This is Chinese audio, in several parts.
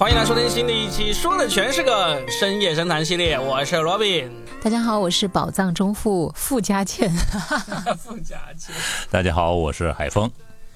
欢迎来收听新的一期，说的全是个深夜深谈系列，我是 Robin。大家好，我是宝藏中富傅家倩。傅家倩。大家好，我是海峰。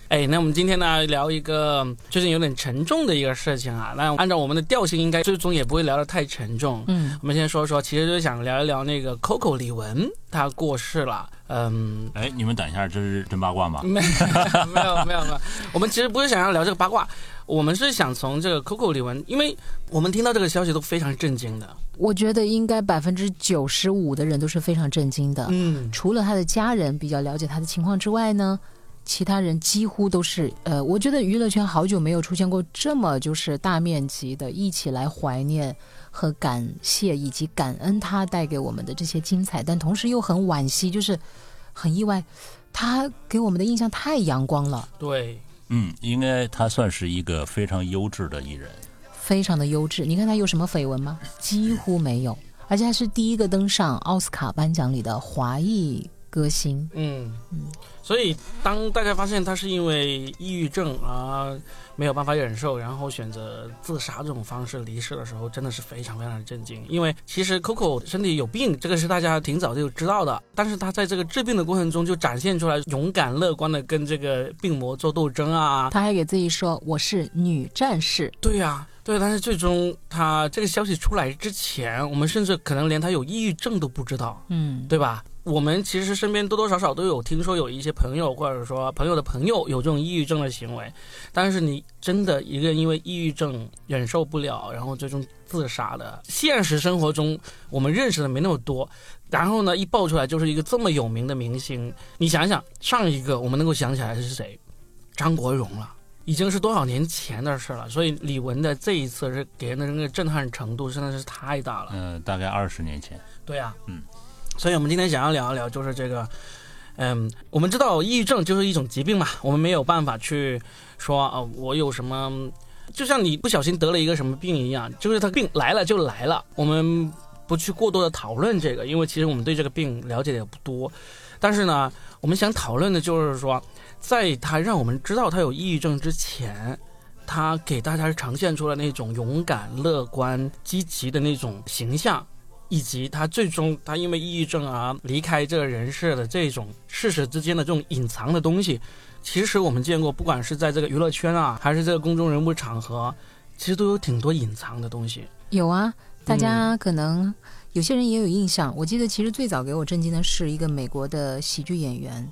哎，那我们今天呢聊一个最近有点沉重的一个事情啊。那按照我们的调性，应该最终也不会聊得太沉重。嗯，我们先说说，其实就想聊一聊那个 Coco 李玟，她过世了。嗯，哎，你们等一下，这是真八卦吗？没 没有没有没有，我们其实不是想要聊这个八卦，我们是想从这个 Coco 李玟，因为我们听到这个消息都非常震惊的。我觉得应该百分之九十五的人都是非常震惊的。嗯，除了他的家人比较了解他的情况之外呢？其他人几乎都是，呃，我觉得娱乐圈好久没有出现过这么就是大面积的一起来怀念和感谢以及感恩他带给我们的这些精彩，但同时又很惋惜，就是很意外，他给我们的印象太阳光了。对，嗯，应该他算是一个非常优质的艺人，非常的优质。你看他有什么绯闻吗？几乎没有，而且他是第一个登上奥斯卡颁奖礼的华裔。歌星，嗯嗯，所以当大家发现他是因为抑郁症而没有办法忍受，然后选择自杀这种方式离世的时候，真的是非常非常的震惊。因为其实 Coco 身体有病，这个是大家挺早就知道的，但是他在这个治病的过程中就展现出来勇敢乐观的跟这个病魔做斗争啊。他还给自己说我是女战士。对呀，对，但是最终他这个消息出来之前，我们甚至可能连他有抑郁症都不知道，嗯，对吧？我们其实身边多多少少都有听说有一些朋友，或者说朋友的朋友有这种抑郁症的行为，但是你真的一个因为抑郁症忍受不了，然后最终自杀的，现实生活中我们认识的没那么多。然后呢，一爆出来就是一个这么有名的明星，你想想，上一个我们能够想起来是谁？张国荣了，已经是多少年前的事了。所以李玟的这一次是给人的那个震撼程度真的是太大了。嗯，大概二十年前。对呀，嗯。所以，我们今天想要聊一聊，就是这个，嗯，我们知道抑郁症就是一种疾病嘛，我们没有办法去说啊，我有什么，就像你不小心得了一个什么病一样，就是他病来了就来了，我们不去过多的讨论这个，因为其实我们对这个病了解的也不多。但是呢，我们想讨论的就是说，在他让我们知道他有抑郁症之前，他给大家呈现出了那种勇敢、乐观、积极的那种形象。以及他最终他因为抑郁症而离开这个人世的这种事实之间的这种隐藏的东西，其实我们见过，不管是在这个娱乐圈啊，还是这个公众人物场合，其实都有挺多隐藏的东西。有啊，大家可能有些人也有印象。我记得其实最早给我震惊的是一个美国的喜剧演员。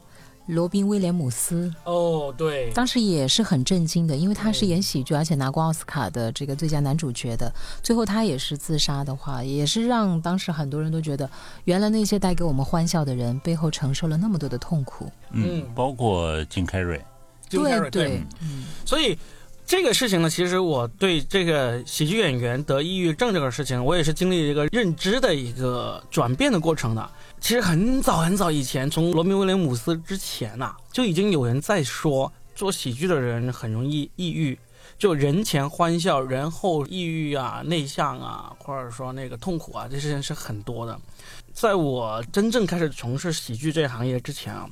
罗宾威廉姆斯。哦，对，当时也是很震惊的，因为他是演喜剧，而且拿过奥斯卡的这个最佳男主角的。最后他也是自杀的话，也是让当时很多人都觉得，原来那些带给我们欢笑的人背后承受了那么多的痛苦。嗯，包括金凯瑞，对。对，嗯，所以这个事情呢，其实我对这个喜剧演员得抑郁症这个事情，我也是经历一个认知的一个转变的过程的。其实很早很早以前，从罗密威廉姆斯之前呐，就已经有人在说，做喜剧的人很容易抑郁，就人前欢笑，人后抑郁啊、内向啊，或者说那个痛苦啊，这些人是很多的。在我真正开始从事喜剧这行业之前啊，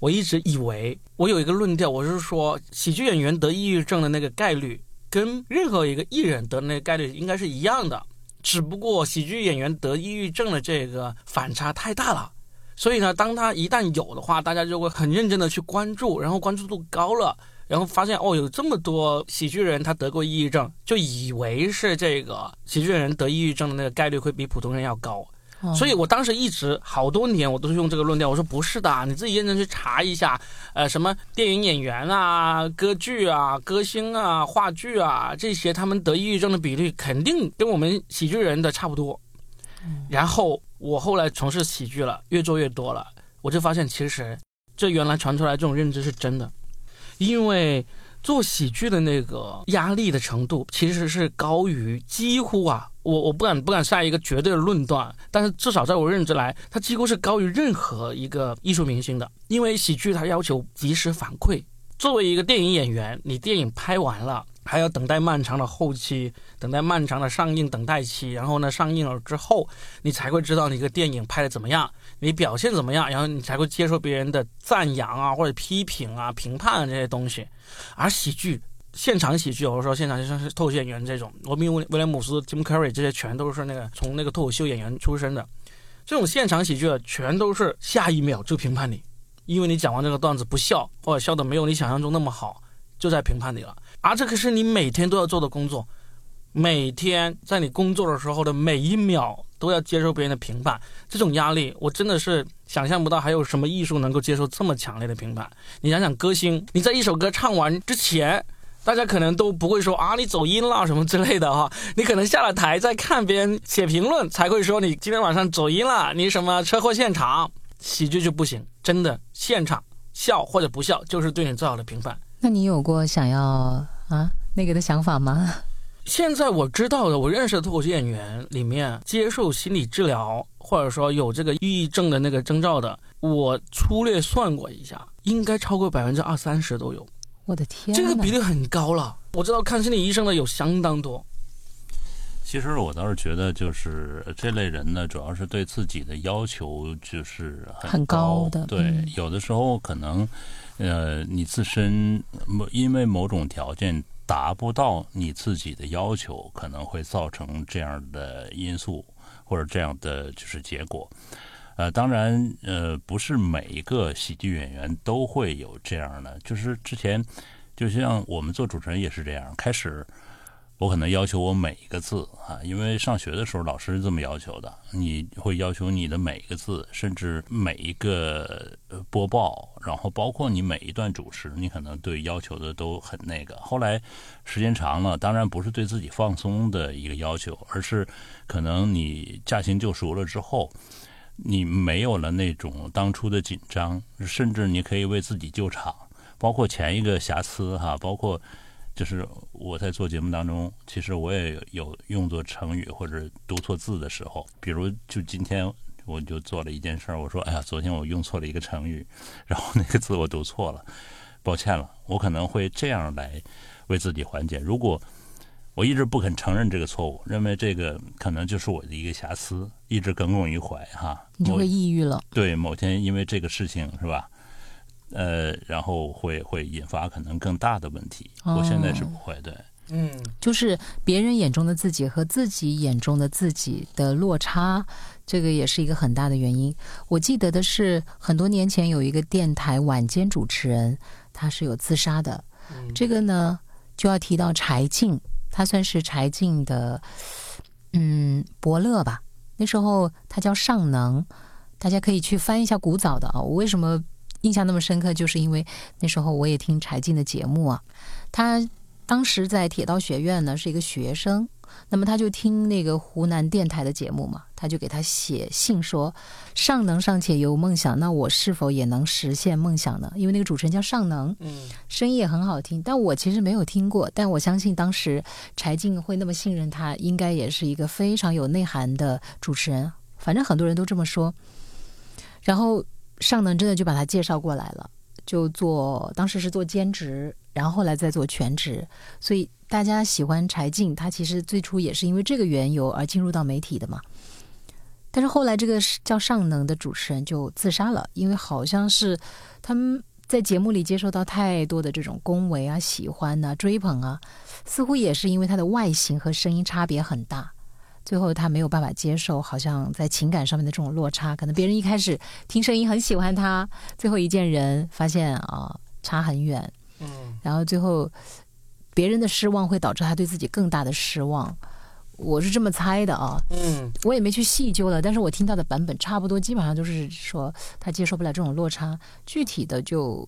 我一直以为我有一个论调，我是说喜剧演员得抑郁症的那个概率，跟任何一个艺人得那个概率应该是一样的。只不过喜剧演员得抑郁症的这个反差太大了，所以呢，当他一旦有的话，大家就会很认真的去关注，然后关注度高了，然后发现哦，有这么多喜剧人他得过抑郁症，就以为是这个喜剧人得抑郁症的那个概率会比普通人要高。所以，我当时一直好多年，我都是用这个论调。我说不是的，你自己认真去查一下，呃，什么电影演员啊、歌剧啊、歌星啊、话剧啊这些，他们得抑郁症的比例肯定跟我们喜剧人的差不多。然后我后来从事喜剧了，越做越多了，我就发现其实这原来传出来这种认知是真的，因为。做喜剧的那个压力的程度，其实是高于几乎啊，我我不敢不敢下一个绝对的论断，但是至少在我认知来，它几乎是高于任何一个艺术明星的，因为喜剧它要求及时反馈。作为一个电影演员，你电影拍完了。还要等待漫长的后期，等待漫长的上映等待期，然后呢，上映了之后，你才会知道你个电影拍的怎么样，你表现怎么样，然后你才会接受别人的赞扬啊，或者批评啊、评判啊这些东西。而喜剧现场喜剧，或者说现场就像是脱口秀演员这种，罗宾威威廉姆斯、Jim Carrey 这些全都是那个从那个脱口秀演员出身的。这种现场喜剧的全都是下一秒就评判你，因为你讲完这个段子不笑，或者笑的没有你想象中那么好，就在评判你了。而这个是你每天都要做的工作，每天在你工作的时候的每一秒都要接受别人的评判，这种压力我真的是想象不到，还有什么艺术能够接受这么强烈的评判？你想想，歌星你在一首歌唱完之前。大家可能都不会说啊，你走音了什么之类的哈，你可能下了台再看别人写评论才会说你今天晚上走音了，你什么车祸现场，喜剧就不行，真的现场笑或者不笑就是对你最好的评判。那你有过想要啊那个的想法吗？现在我知道的，我认识的脱口秀演员里面接受心理治疗或者说有这个抑郁症的那个征兆的，我粗略算过一下，应该超过百分之二三十都有。我的天，这个比例很高了。我知道看心理医生的有相当多。其实我倒是觉得，就是这类人呢，主要是对自己的要求就是很高的。对，有的时候可能，呃，你自身某因为某种条件达不到你自己的要求，可能会造成这样的因素或者这样的就是结果。呃，当然，呃，不是每一个喜剧演员都会有这样的。就是之前，就像我们做主持人也是这样。开始，我可能要求我每一个字啊，因为上学的时候老师是这么要求的，你会要求你的每一个字，甚至每一个播报，然后包括你每一段主持，你可能对要求的都很那个。后来时间长了，当然不是对自己放松的一个要求，而是可能你驾轻就熟了之后。你没有了那种当初的紧张，甚至你可以为自己救场。包括前一个瑕疵哈，包括就是我在做节目当中，其实我也有用作成语或者读错字的时候。比如就今天我就做了一件事儿，我说哎呀，昨天我用错了一个成语，然后那个字我读错了，抱歉了。我可能会这样来为自己缓解。如果我一直不肯承认这个错误，认为这个可能就是我的一个瑕疵，一直耿耿于怀哈。你就会抑郁了。对，某天因为这个事情是吧？呃，然后会会引发可能更大的问题。我现在是不会，对，嗯，就是别人眼中的自己和自己眼中的自己的落差，这个也是一个很大的原因。我记得的是很多年前有一个电台晚间主持人，他是有自杀的。这个呢，就要提到柴静。他算是柴静的，嗯，伯乐吧。那时候他叫尚能，大家可以去翻一下古早的啊。我为什么印象那么深刻？就是因为那时候我也听柴静的节目啊。他当时在铁道学院呢，是一个学生。那么他就听那个湖南电台的节目嘛，他就给他写信说：“尚能尚且有梦想，那我是否也能实现梦想呢？”因为那个主持人叫尚能，嗯，声音也很好听。但我其实没有听过，但我相信当时柴静会那么信任他，应该也是一个非常有内涵的主持人。反正很多人都这么说。然后尚能真的就把他介绍过来了，就做当时是做兼职，然后后来再做全职，所以。大家喜欢柴静，他其实最初也是因为这个缘由而进入到媒体的嘛。但是后来这个叫尚能的主持人就自杀了，因为好像是他们在节目里接受到太多的这种恭维啊、喜欢啊、追捧啊，似乎也是因为他的外形和声音差别很大，最后他没有办法接受，好像在情感上面的这种落差。可能别人一开始听声音很喜欢他，最后一见人发现啊差很远，嗯，然后最后。别人的失望会导致他对自己更大的失望，我是这么猜的啊。嗯，我也没去细究了，但是我听到的版本差不多，基本上就是说他接受不了这种落差。具体的就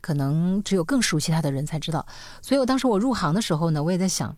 可能只有更熟悉他的人才知道。所以我当时我入行的时候呢，我也在想，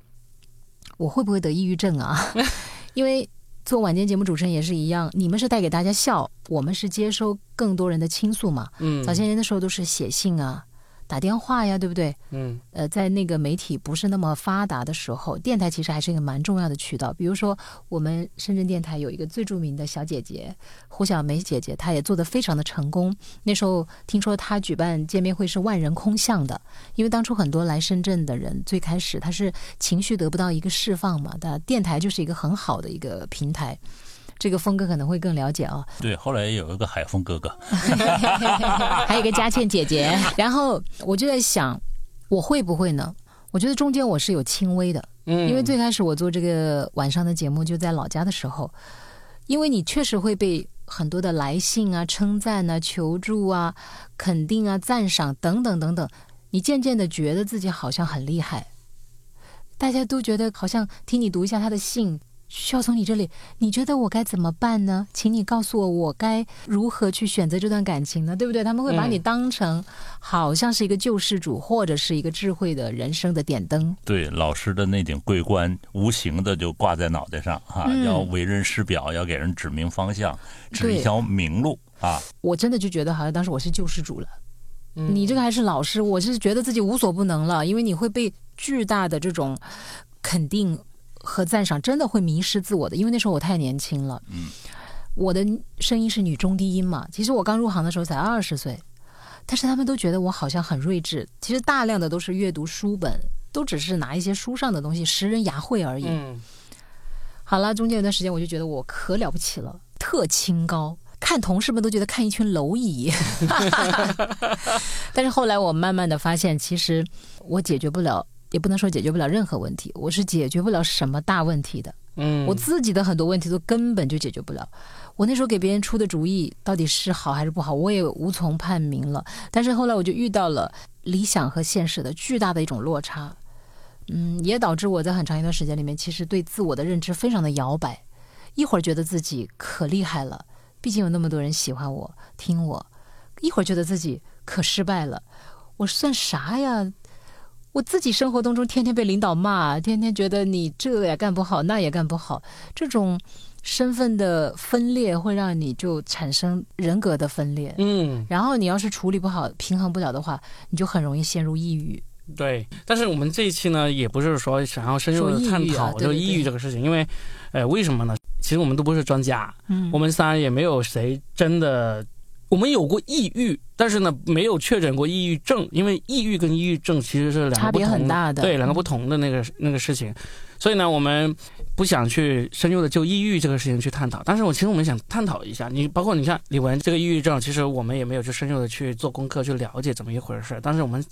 我会不会得抑郁症啊？因为做晚间节目主持人也是一样，你们是带给大家笑，我们是接收更多人的倾诉嘛。嗯，早些年的时候都是写信啊。打电话呀，对不对？嗯，呃，在那个媒体不是那么发达的时候，电台其实还是一个蛮重要的渠道。比如说，我们深圳电台有一个最著名的小姐姐胡小梅姐姐，她也做得非常的成功。那时候听说她举办见面会是万人空巷的，因为当初很多来深圳的人，最开始她是情绪得不到一个释放嘛，的电台就是一个很好的一个平台。这个峰哥可能会更了解哦。对，后来有一个海峰哥哥，还有一个佳倩姐姐。然后我就在想，我会不会呢？我觉得中间我是有轻微的，嗯，因为最开始我做这个晚上的节目就在老家的时候，因为你确实会被很多的来信啊、称赞啊、求助啊、肯定啊、赞赏等等等等，你渐渐的觉得自己好像很厉害，大家都觉得好像听你读一下他的信。需要从你这里，你觉得我该怎么办呢？请你告诉我，我该如何去选择这段感情呢？对不对？他们会把你当成好像是一个救世主，或者是一个智慧的人生的点灯。对，老师的那顶桂冠，无形的就挂在脑袋上啊，嗯要为人师表，要给人指明方向，指一条明路啊。我真的就觉得好像当时我是救世主了。嗯你这个还是老师，我是觉得自己无所不能了，因为你会被巨大的这种肯定和赞赏，真的会迷失自我的。因为那时候我太年轻了，嗯，我的声音是女中低音嘛，其实我刚入行的时候才二十岁，但是他们都觉得我好像很睿智，其实大量的都是阅读书本，都只是拿一些书上的东西识人牙慧而已。嗯好了，中间有段时间我就觉得我可了不起了，特清高，看同事们都觉得看一群蝼蚁。但是后来我慢慢的发现，其实我解决不了，也不能说解决不了任何问题，我是解决不了什么大问题的。嗯，我自己的很多问题都根本就解决不了。我那时候给别人出的主意到底是好还是不好，我也无从判明了。但是后来我就遇到了理想和现实的巨大的一种落差，嗯，也导致我在很长一段时间里面，其实对自我的认知非常的摇摆。一会儿觉得自己可厉害了，毕竟有那么多人喜欢我、听我；一会儿觉得自己可失败了，我算啥呀？我自己生活当中天天被领导骂，天天觉得你这也干不好，那也干不好，这种身份的分裂会让你就产生人格的分裂。嗯然后你要是处理不好、平衡不了的话，你就很容易陷入抑郁。对，但是我们这一期呢，也不是说想要深入的探讨这个抑郁这个事情，因为，呃，为什么呢？其实我们都不是专家，嗯我们仨也没有谁真的，我们有过抑郁，但是呢，没有确诊过抑郁症，因为抑郁跟抑郁症其实是两个差别不同很大的对，两个嗯不同的那个那个事情，所以呢，我们不想去深入的就抑郁这个事情去探讨，但是我其实我们想探讨一下，你包括你看李玟这个抑郁症，其实我们也没有去深入的去做功课去了解怎么一回事，但是我们。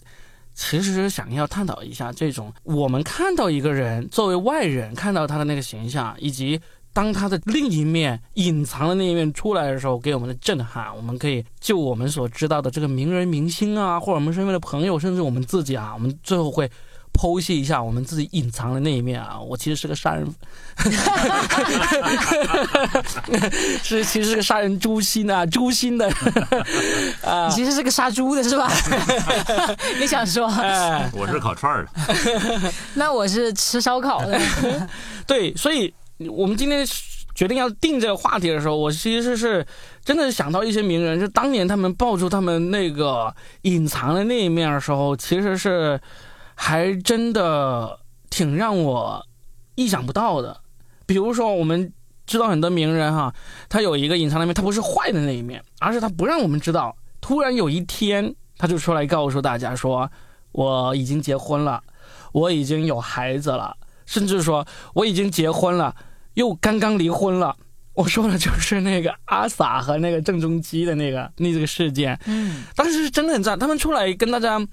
其实想要探讨一下这种，我们看到一个人作为外人看到他的那个形象，以及当他的另一面隐藏的那一面出来的时候，给我们的震撼，我们可以就我们所知道的这个名人明星啊，或者我们身边的朋友，甚至我们自己啊，我们最后会剖析一下我们自己隐藏的那一面啊。我其实是个杀人，是其实是个杀人诛心啊，诛心的 啊你。其实是个杀猪的是吧？你想说？哎，我是烤串儿的，那我是吃烧烤的。对，所以我们今天决定要定这个话题的时候，我其实是真的是想到一些名人，就当年他们爆出他们那个隐藏的那一面的时候，其实是还真的挺让我意想不到的。比如说，我们知道很多名人哈，他有一个隐藏的面，他不是坏的那一面，而是他不让我们知道。突然有一天，他就出来告诉大家说：“我已经结婚了，我已经有孩子了。”甚至说我已经结婚了，又刚刚离婚了。我说的就是那个阿 sa 和那个郑中基的那个那这个事件，嗯，当时是真的很赞。他们出来跟大家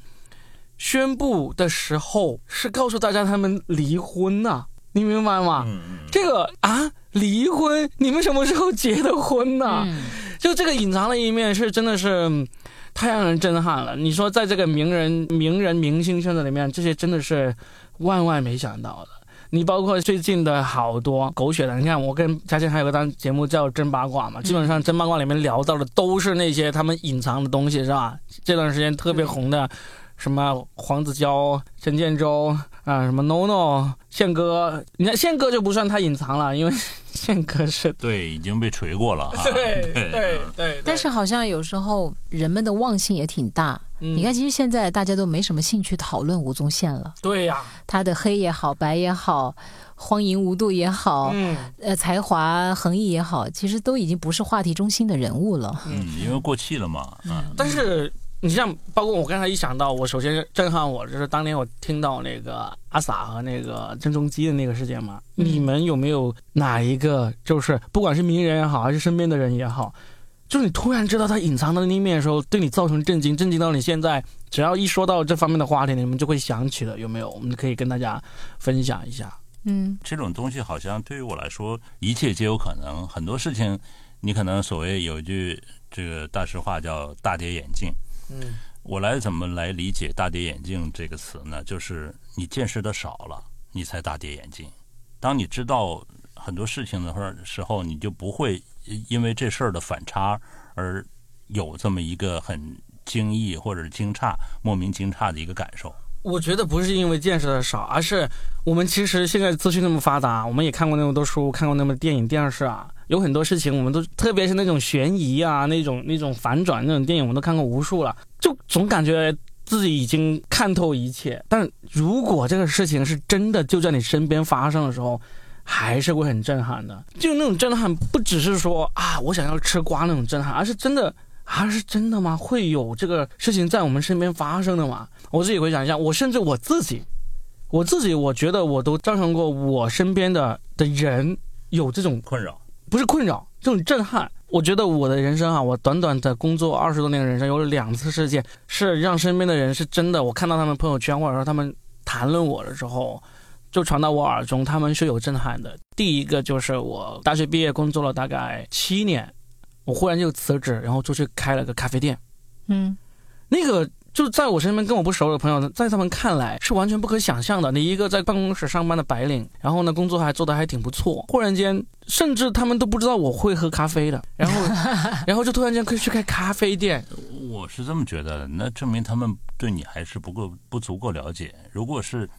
宣布的时候，是告诉大家他们离婚呐、你明白吗？嗯嗯，这个啊，离婚，你们什么时候结的婚呢？嗯就这个隐藏的一面是真的是嗯太让人震撼了。你说在这个名人、名人、明星圈子里面，这些真的是万万没想到的。你包括最近的好多狗血的，你看我跟嘉欣还有个档节目叫《真八卦》嘛，基本上《真八卦》里面聊到的都是那些他们隐藏的东西，是吧？这段时间特别红的，什么黄子佼、陈建州啊，什么 NONO、宪哥，你看宪哥就不算太隐藏了，因为宪哥是对，已经被锤过了啊。对对对，但是好像有时候人们的忘性也挺大。你你看，其实现在大家都没什么兴趣讨论吴宗宪了，对呀、他的黑也好，白也好，荒淫无度也好，嗯呃，才华横溢也好，其实都已经不是话题中心的人物了。嗯，因为过气了嘛。嗯，但是你像包括我刚才一想到，我首先震撼我就是当年我听到那个阿 sa 和那个郑中基的那个事件嘛，嗯你们有没有哪一个就是不管是名人也好，还是身边的人也好，就是你突然知道他隐藏的那一面的时候，对你造成震惊，震惊到你现在只要一说到这方面的话题，你们就会想起了，有没有？我们可以跟大家分享一下。嗯这种东西好像对于我来说，一切皆有可能。很多事情，你可能所谓有一句这个大实话叫“大跌眼镜”。嗯，我来怎么来理解“大跌眼镜”这个词呢？就是你见识的少了，你才大跌眼镜。当你知道很多事情的话时候，你就不会因为这事儿的反差而有这么一个很惊异或者惊诧、莫名惊诧的一个感受。我觉得不是因为见识的少，而是我们其实现在资讯那么发达，我们也看过那么多书，看过那么多电影、电视啊，有很多事情我们都，特别是那种悬疑啊、那种那种反转那种电影，我们都看过无数了，就总感觉自己已经看透一切。但如果这个事情是真的就在你身边发生的时候，还是会很震撼的。就那种震撼，不只是说啊，我想要吃瓜那种震撼，而是真的。啊，是真的吗？会有这个事情在我们身边发生的吗？我自己回想一下，我甚至我自己，我自己，我觉得我都造成过我身边的的人有这种困扰，不是困扰，这种震撼。我觉得我的人生啊，我短短的工作二十多年的人生，有了两次事件是让身边的人是真的，我看到他们朋友圈或者说他们谈论我的时候，就传到我耳中，他们是有震撼的。第一个就是我大学毕业工作了大概七年。我忽然就辞职，然后出去开了个咖啡店。嗯，那个就在我身边跟我不熟的朋友，在他们看来是完全不可想象的。你一个在办公室上班的白领，然后呢工作还做得还挺不错，忽然间甚至他们都不知道我会喝咖啡的，然后 然后就突然间可以去开咖啡店。我是这么觉得的，那证明他们对你还是不够不足够了解。如果是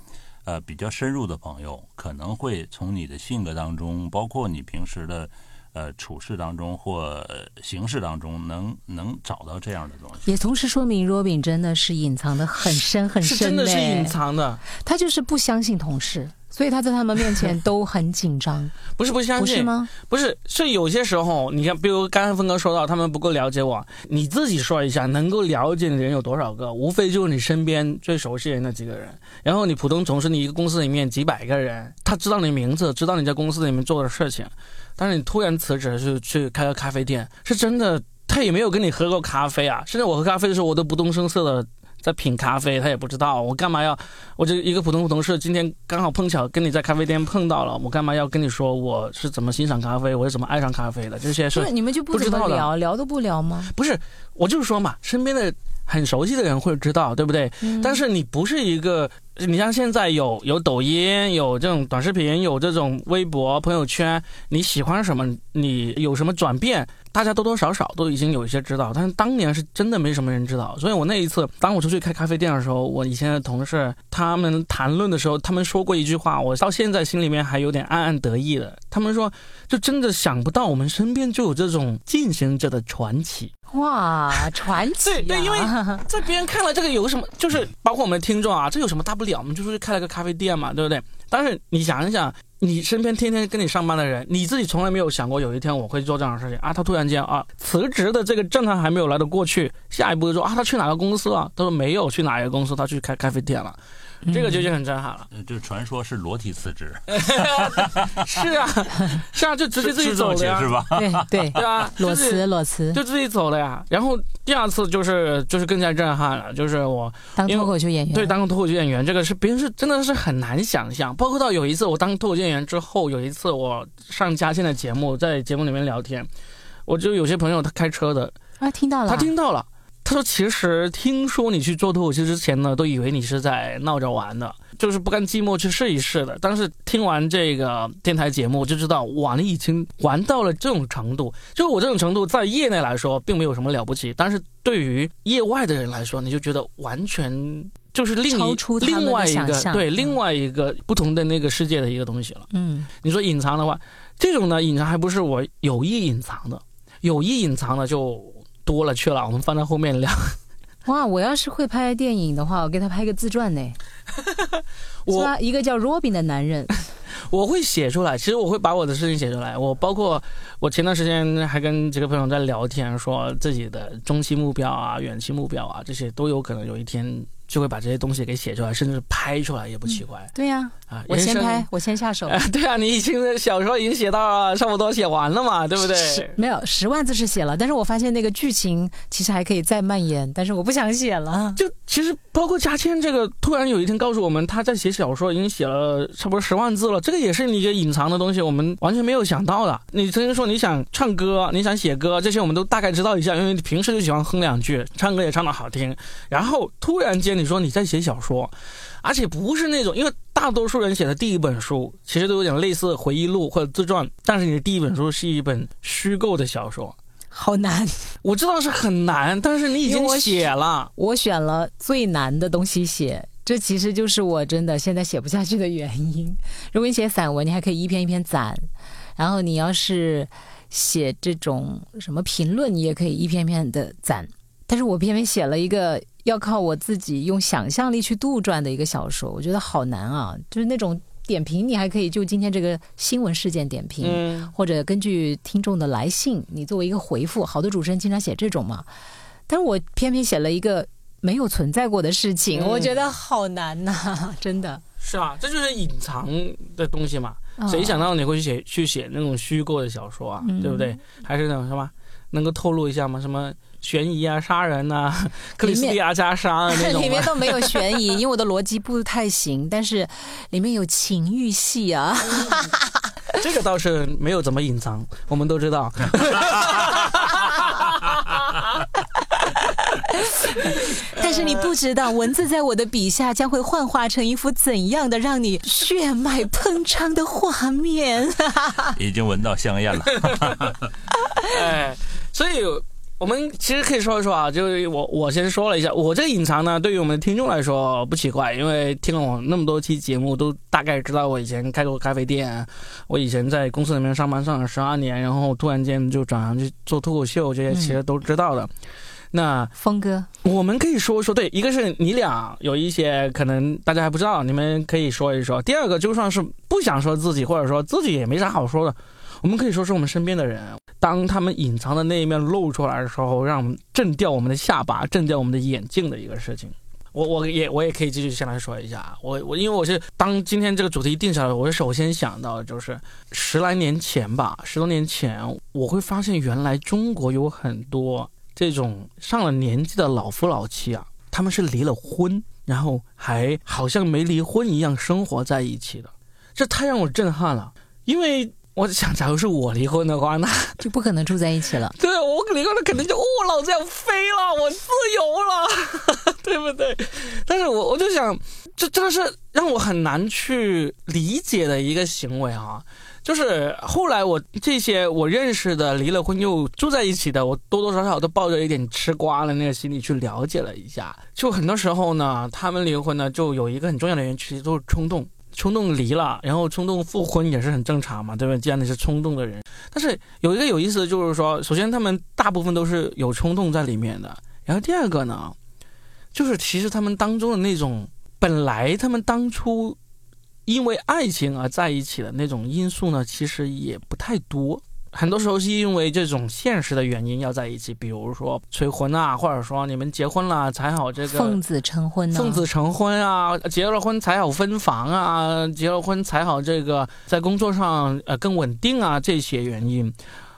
呃比较深入的朋友，可能会从你的性格当中，包括你平时的。呃，处事当中或形式当中，能能找到这样的东西，也同时说明 Robin 真的是隐藏的很深很深，真的是隐藏的。他就是不相信同事，所以他在他们面前 都很紧张。不是不相信，不是吗？不是，是有些时候，你看，比如刚才峰哥说到，他们不够了解我，你自己说一下，能够了解你的人有多少个？无非就是你身边最熟悉的那几个人。然后你普通同事，你一个公司里面几百个人，他知道你名字，知道你在公司里面做的事情。但是你突然辞职去去开个咖啡店，是真的，他也没有跟你喝过咖啡啊。甚至我喝咖啡的时候，我都不动声色的在品咖啡，他也不知道我干嘛要，我就一个普通同事，今天刚好碰巧跟你在咖啡店碰到了，我干嘛要跟你说我是怎么欣赏咖啡，我是怎么爱上咖啡的？这些是你们就不知道聊，聊都不聊吗？不是，我就是说嘛，身边的很熟悉的人会知道，对不对？嗯、但是你不是一个。你像现在有有抖音，有这种短视频，有这种微博、朋友圈，你喜欢什么，你有什么转变，大家多多少少都已经有一些知道。但是当年是真的没什么人知道，所以我那一次，当我出去开咖啡店的时候，我以前的同事他们谈论的时候，他们说过一句话，我到现在心里面还有点暗暗得意的。他们说，就真的想不到我们身边就有这种进行者的传奇。哇，传奇！对对，因为在别人看来，这个有什么？就是包括我们的听众啊，这有什么大不了？我们就出去开了个咖啡店嘛，对不对？但是你想一想，你身边天天跟你上班的人，你自己从来没有想过有一天我会做这样的事情啊！他突然间啊辞职的这个震撼还没有来得过去，下一步就说啊他去哪个公司了？他说没有去哪一个公司，他去开咖啡店了。这个就已经很震撼了。就传说是裸体辞职，是啊，是啊，就直接自己走了呀，是吧？对对对啊，裸辞裸辞，就自己走了呀。然后第二次就是就是更加震撼了，就是我当脱口秀演员，对，当脱口秀演员，这个是别人是真的是很难想象。包括到有一次我当脱口秀演员之后，有一次我上嘉兴的节目，在节目里面聊天，我就有些朋友他开车的啊，听到了，他听到了。他说：“其实听说你去做脱口秀之前呢，都以为你是在闹着玩的，就是不甘寂寞去试一试的。但是听完这个电台节目，我就知道哇，你已经玩到了这种程度。就我这种程度，在业内来说并没有什么了不起，但是对于业外的人来说，你就觉得完全就是另一另外一个对另外一个不同的那个世界的一个东西了。嗯，你说隐藏的话，这种呢隐藏还不是我有意隐藏的，有意隐藏的就。”多了去了，我们放在后面聊。哇，我要是会拍电影的话，我给他拍个自传呢。我一个叫 Robin 的男人，我会写出来。其实我会把我的事情写出来。我包括我前段时间还跟几个朋友在聊天，说自己的中期目标啊、远期目标啊，这些都有可能有一天就会把这些东西给写出来，甚至拍出来也不奇怪、对呀、啊。我先拍，我先下手。啊，对啊，你已经小说已经写到差不多写完了嘛，对不对？没有十万字是写了，但是我发现那个剧情其实还可以再蔓延，但是我不想写了。就其实包括嘉谦这个，突然有一天告诉我们他在写小说，已经写了差不多十万字了，这个也是你一个隐藏的东西，我们完全没有想到的。你曾经说你想唱歌，你想写歌，这些我们都大概知道一下，因为你平时就喜欢哼两句，唱歌也唱得好听。然后突然间你说你在写小说，而且不是那种，因为大多数人写的第一本书其实都有点类似回忆录或者自传，但是你的第一本书是一本虚构的小说。好难，我知道是很难，但是你已经写了。我选了最难的东西写，这其实就是我真的现在写不下去的原因。如果你写散文，你还可以一篇一篇攒；然后你要是写这种什么评论，你也可以一篇一篇的攒。但是我偏偏写了一个要靠我自己用想象力去杜撰的一个小说，我觉得好难啊！就是那种点评，你还可以就今天这个新闻事件点评，嗯，或者根据听众的来信，你作为一个回复，好多主持人经常写这种嘛。但是我偏偏写了一个没有存在过的事情，嗯我觉得好难呐、真的。是啊，这就是隐藏的东西嘛。嗯谁想到你会去写去写那种虚构的小说啊？嗯对不对？还是那种什么能够透露一下吗？什么悬疑啊、杀人呐、克里斯蒂亚加杀啊那种 里面？都没有悬疑，因为我的逻辑不太行，但是里面有情欲戏啊。这个倒是没有怎么隐藏，我们都知道。但是你不知道，文字在我的笔下将会幻化成一幅怎样的让你血脉喷张的画面。已经闻到香烟了。哎，所以我们其实可以说一说啊，就是我我先说了一下，我这个隐藏呢，对于我们的听众来说不奇怪，因为听了我那么多期节目，都大概知道我以前开过咖啡店，我以前在公司里面上班上了十二年，然后突然间就转行去做脱口秀，这些其实都知道的。那峰哥，我们可以说一说，对，一个是你俩有一些可能大家还不知道，你们可以说一说。第二个，就算是不想说自己，或者说自己也没啥好说的，我们可以说是我们身边的人，当他们隐藏的那一面露出来的时候，让我们震掉我们的下巴，震掉我们的眼镜的一个事情。我我也我也可以继续先来说一下，我我因为我是当今天这个主题定下来，我首先想到的就是十来年前吧，十多年前，我会发现原来中国有很多这种上了年纪的老夫老妻啊，他们是离了婚，然后还好像没离婚一样生活在一起的，这太让我震撼了。因为我想，假如是我离婚的话，那 就不可能住在一起了。对我离婚了，肯定就哦，老子要飞了，我自由了，对不对？但是我我就想，这真的是让我很难去理解的一个行为啊。就是后来我这些我认识的离了婚又住在一起的，我多多少少都抱着一点吃瓜的那个心理去了解了一下。就很多时候呢，他们离婚呢，就有一个很重要的原因，其实都是冲动。冲动离了，然后冲动复婚也是很正常嘛，对吧？既然你是冲动的人，但是有一个有意思的就是说，首先他们大部分都是有冲动在里面的，然后第二个呢，就是其实他们当中的那种本来他们当初因为爱情而在一起的那种因素呢，其实也不太多。很多时候是因为这种现实的原因要在一起，比如说催婚啊，或者说你们结婚了才好这个奉子成婚呢？奉子成婚啊，结了婚才好分房啊，结了婚才好这个在工作上呃更稳定啊，这些原因，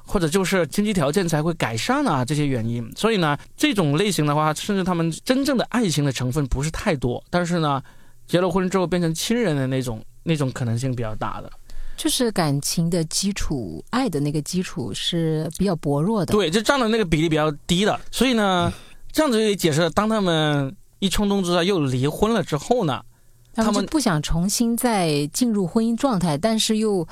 或者就是经济条件才会改善啊，这些原因。所以呢，这种类型的话，甚至他们真正的爱情的成分不是太多，但是呢，结了婚之后变成亲人的那种那种可能性比较大的。就是感情的基础，爱的那个基础是比较薄弱的。对，就占的那个比例比较低的。所以呢，这样子也解释了，当他们一冲动之下又离婚了之后呢，他们就不想重新再进入婚姻状态，但是又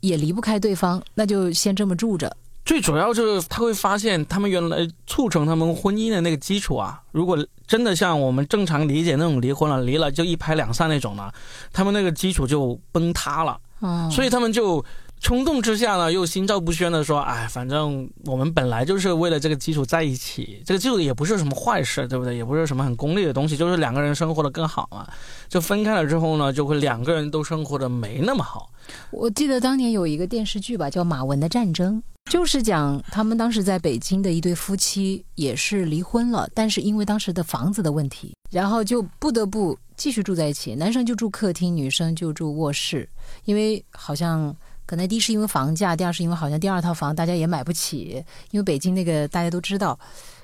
也离不开对方，那就先这么住着。最主要就是他会发现，他们原来促成他们婚姻的那个基础啊，如果真的像我们正常理解那种离婚了，离了就一拍两散那种呢，他们那个基础就崩塌了。嗯，所以他们就冲动之下呢，又心照不宣的说，哎，反正我们本来就是为了这个基础在一起，这个基础也不是什么坏事，对不对？也不是什么很功利的东西，就是两个人生活的更好嘛。就分开了之后呢，就会两个人都生活的没那么好。我记得当年有一个电视剧吧，叫《马文的战争》，就是讲他们当时在北京的一对夫妻也是离婚了，但是因为当时的房子的问题，然后就不得不继续住在一起。男生就住客厅，女生就住卧室，因为好像。可能第一是因为房价，第二是因为好像第二套房大家也买不起，因为北京那个大家都知道。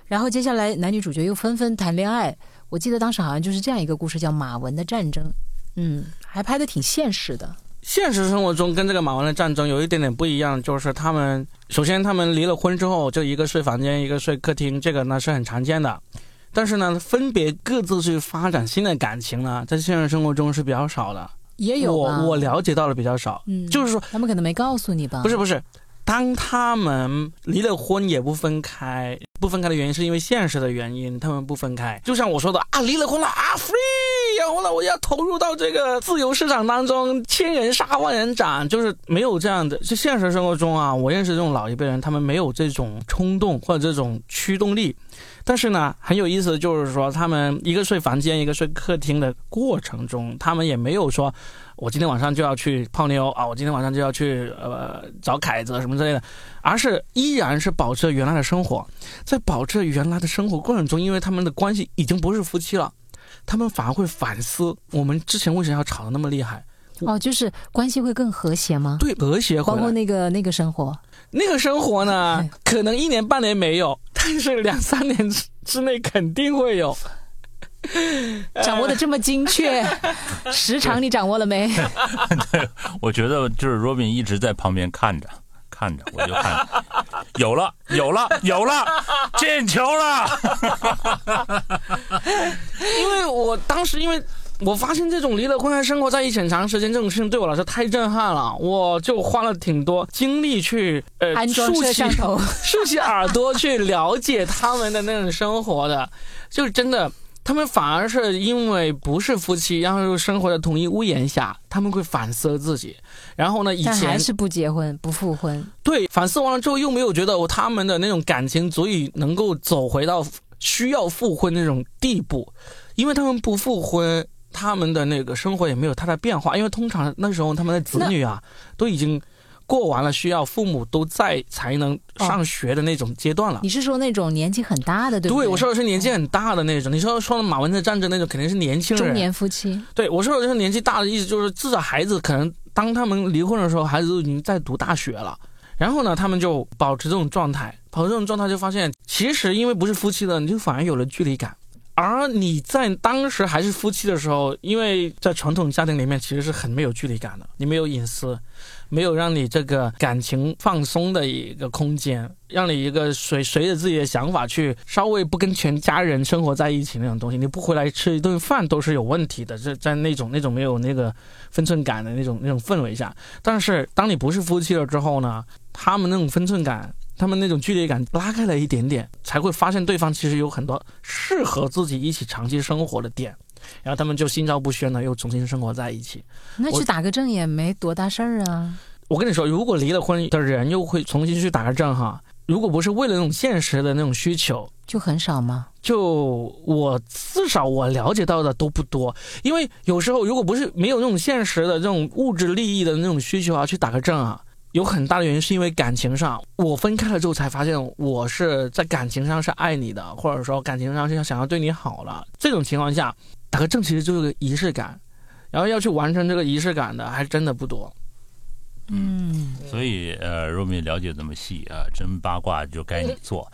然后接下来男女主角又纷纷谈恋爱，我记得当时好像就是这样一个故事，叫《马文的战争》。嗯，还拍的挺现实的。现实生活中跟这个马文的战争有一点点不一样，就是他们首先他们离了婚之后，就一个睡房间，一个睡客厅，这个呢是很常见的。但是呢，分别各自去发展新的感情呢，在现实生活中是比较少的。也有我我了解到的比较少，嗯，就是说他们可能没告诉你吧？不是不是，当他们离了婚也不分开，不分开的原因是因为现实的原因，他们不分开。就像我说的啊，离了婚了啊，free，然后呢，我要投入到这个自由市场当中，千人杀万人斩，就是没有这样的。就现实生活中啊，我认识这种老一辈人，他们没有这种冲动或者这种驱动力。但是呢，很有意思的就是说，他们一个睡房间，一个睡客厅的过程中，他们也没有说，我今天晚上就要去泡妞啊，我今天晚上就要去呃找凯子什么之类的，而是依然是保持原来的生活，在保持原来的生活过程中，因为他们的关系已经不是夫妻了，他们反而会反思我们之前为什么要吵得那么厉害。哦，就是关系会更和谐吗？对，和谐。包括那个那个生活。那个生活呢，可能一年半年没有，但是两三年之之内肯定会有。掌握的这么精确，时长你掌握了没？对，我觉得就是 Robin 一直在旁边看着，看着，我就看，有了，有了，有了，进球了。因为我当时因为。我发现这种离了婚还生活在一起很长时间这种事情对我来说太震撼了，我就花了挺多精力去呃竖起 竖起耳朵去了解他们的那种生活的，就是真的，他们反而是因为不是夫妻，然后又生活在同一屋檐下，他们会反思自己，然后呢，以前还是不结婚不复婚，对，反思完了之后又没有觉得他们的那种感情足以能够走回到需要复婚那种地步，因为他们不复婚。他们的那个生活也没有太大变化，因为通常那时候他们的子女啊都已经过完了需要父母都在才能上学的那种阶段了。你是说那种年纪很大的对？对，我说的是年纪很大的那种。你说说的马文的战争那种肯定是年轻人，中年夫妻。对，我说的是年纪大的意思就是至少孩子可能当他们离婚的时候，孩子都已经在读大学了。然后呢，他们就保持这种状态，保持这种状态就发现，其实因为不是夫妻了，你就反而有了距离感。而你在当时还是夫妻的时候，因为在传统家庭里面其实是很没有距离感的，你没有隐私，没有让你这个感情放松的一个空间，让你一个随随着自己的想法去稍微不跟全家人生活在一起那种东西，你不回来吃一顿饭都是有问题的。在在那种那种没有那个分寸感的那种那种氛围下，但是当你不是夫妻了之后呢，他们那种分寸感。他们那种距离感拉开了一点点，才会发现对方其实有很多适合自己一起长期生活的点，然后他们就心照不宣的又重新生活在一起。那去打个证也没多大事儿啊。我跟你说，如果离了婚的人又会重新去打个证哈，如果不是为了那种现实的那种需求，就很少吗？就我至少我了解到的都不多，因为有时候如果不是没有那种现实的这种物质利益的那种需求啊，去打个证啊。有很大的原因是因为感情上，我分开了之后才发现我是在感情上是爱你的，或者说感情上是想要对你好了。这种情况下，打个证其实就是个仪式感，然后要去完成这个仪式感的还真的不多。嗯，所以呃，若米了解这么细啊，真八卦就该你做。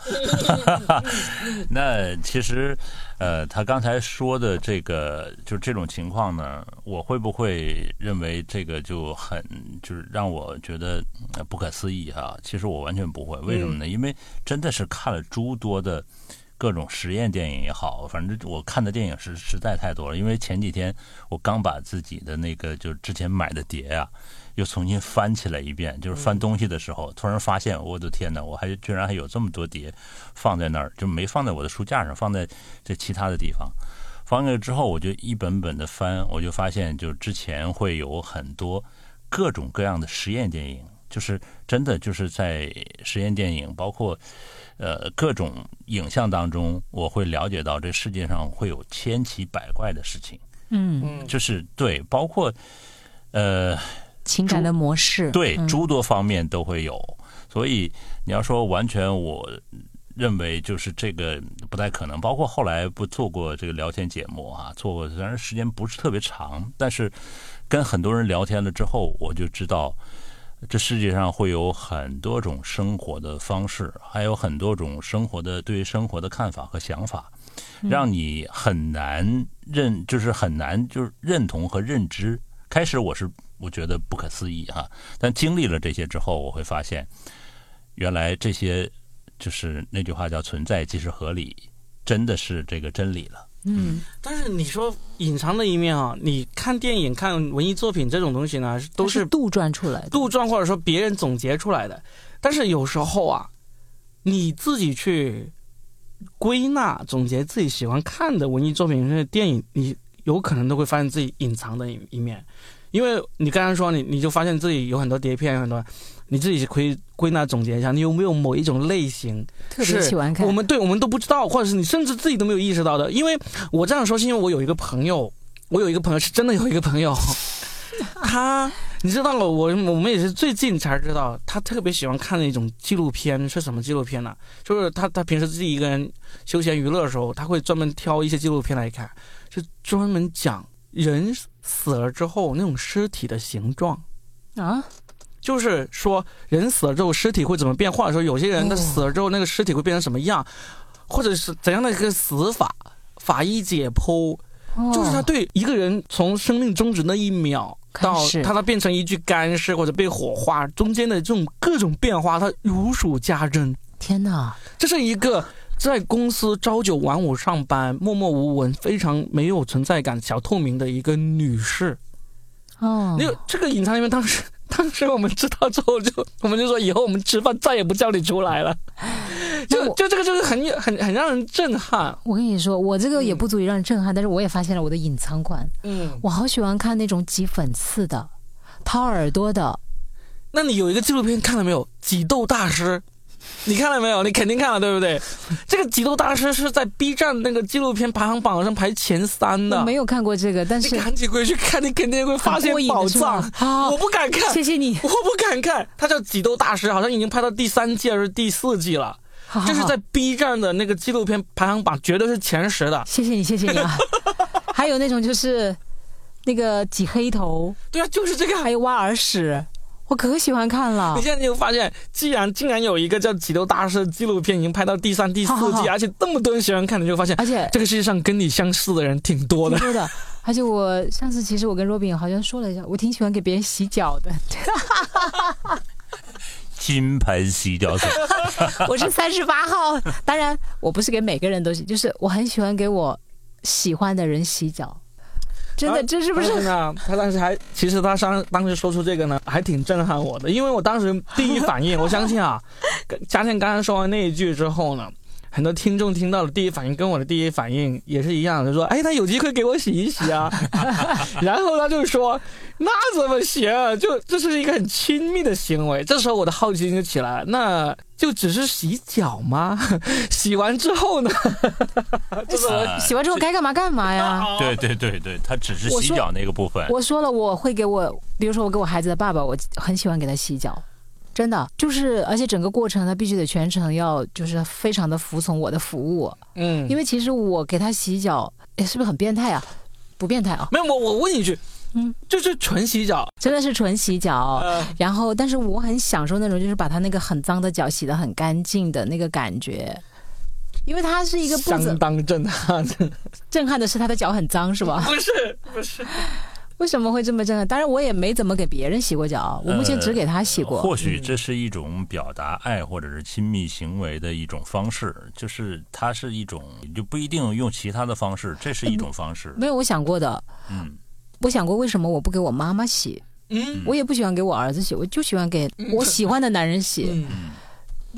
那其实呃，他刚才说的这个，就这种情况呢，我会不会认为这个就很就是让我觉得不可思议哈？其实我完全不会，为什么呢？因为真的是看了诸多的各种实验电影也好，反正我看的电影是实在太多了。因为前几天我刚把自己的那个就之前买的碟啊。又重新翻起来一遍，就是翻东西的时候，突然发现，我的天哪，我还居然还有这么多碟放在那儿，就没放在我的书架上，放在这其他的地方。放那之后，我就一本本的翻，我就发现，就之前会有很多各种各样的实验电影，就是真的就是在实验电影，包括呃各种影像当中，我会了解到这世界上会有千奇百怪的事情，嗯，嗯，就是对，包括呃情感的模式，对嗯诸多方面都会有，所以你要说完全我。认为就是这个不太可能，包括后来不做过这个聊天节目啊，做过，虽然时间不是特别长，但是跟很多人聊天了之后，我就知道这世界上会有很多种生活的方式，还有很多种生活的对于生活的看法和想法，让你很难认，就是很难就是认同和认知。开始我是我觉得不可思议哈、但经历了这些之后，我会发现，原来这些就是那句话叫“存在即是合理”，真的是这个真理了。嗯，但是你说隐藏的一面啊，你看电影、看文艺作品这种东西呢，都是杜撰出来的，杜撰或者说别人总结出来的。但是有时候啊，你自己去归纳、总结自己喜欢看的文艺作品、这些电影，你有可能都会发现自己隐藏的一一面。因为你刚刚说你你就发现自己有很多碟片，有很多，你自己可以归纳总结一下，你有没有某一种类型特别喜欢看。我们对我们都不知道，或者是你甚至自己都没有意识到的。因为我这样说，是因为我有一个朋友，我有一个朋友是真的有一个朋友，他你知道了，我我们也是最近才知道，他特别喜欢看那种纪录片，是什么纪录片呢？就是他他平时自己一个人休闲娱乐的时候，他会专门挑一些纪录片来看，就专门讲人死了之后那种尸体的形状。啊，就是说人死了之后尸体会怎么变，或者说有些人他哦死了之后那个尸体会变成什么样，或者是怎样的一个死法，法医解剖，哦就是他对一个人从生命终止那一秒到他他变成一具干尸或者被火化中间的这种各种变化，他如数家珍。天哪，这是一个在公司朝九晚五上班、默默无闻、非常没有存在感、小透明的一个女士。哦，那个这个隐藏里面，当时 当时我们知道之后就，我们就说以后我们吃饭再也不叫你出来了。就就这个就是很很很让人震撼。我跟你说，我这个也不足以让人震撼，但是我也发现了我的隐藏款。嗯，我好喜欢看那种挤粉刺的、掏耳朵的。那你有一个纪录片看了没有？挤痘大师，你看了没有？你肯定看了，对不对？这个挤痘大师是在 B 站那个纪录片排行榜上排前三的。我没有看过这个，但是你赶紧回去看，你肯定会发现 宝藏。好我不敢看，谢谢你，我不敢看。他叫挤痘大师，好像已经拍到第三季还是第四季了。好好好这是在 B 站的那个纪录片排行榜绝对是前十的。谢谢你，谢谢你啊。还有那种就是那个挤黑头，对啊，就是这个。还有挖耳屎，我可喜欢看了你。现在就发现，既然竟然有一个叫《挤痘大师》的纪录片已经拍到第三、第四好好好季，而且这么多人喜欢看，你就发现而且这个世界上跟你相似的人挺多的挺。多的，而且我上次其实我跟若饼好像说了一下，我挺喜欢给别人洗脚的。金盆洗脚水，我是三十八号，当然我不是给每个人都洗，就是我很喜欢给我喜欢的人洗脚。真的，啊这是不是？真的？他当时还，其实他当当时说出这个呢，还挺震撼我的，因为我当时第一反应，我相信啊，嘉倩刚刚说完那一句之后呢，很多听众听到了第一反应跟我的第一反应也是一样的，就说：“哎，他有机会给我洗一洗啊。”然后他就说：“那怎么行？就这是一个很亲密的行为。”这时候我的好奇心就起来了，那就只是洗脚吗？洗完之后呢？这是洗完之后该干嘛干嘛呀？对对对对，他只是洗脚那个部分。我说了，我会给我，比如说我给我孩子的爸爸，我很喜欢给他洗脚，真的就是，而且整个过程他必须得全程要就是非常的服从我的服务，嗯，因为其实我给他洗脚，哎，是不是很变态啊？不变态啊，没有我我问一句，嗯，就是纯洗脚，真的是纯洗脚。呃，然后，但是我很享受那种，就是把他那个很脏的脚洗得很干净的那个感觉，因为他是一个相当震撼，震撼的是他的脚很脏，是吧？不是不是，为什么会这么震撼？当然，我也没怎么给别人洗过脚，我目前只给他洗过。或许这是一种表达爱或者是亲密行为的一种方式，就是它是一种，就不一定用其他的方式，这是一种方式。没有我想过的，嗯，我想过为什么我不给我妈妈洗，嗯我也不喜欢给我儿子洗，我就喜欢给我喜欢的男人洗。嗯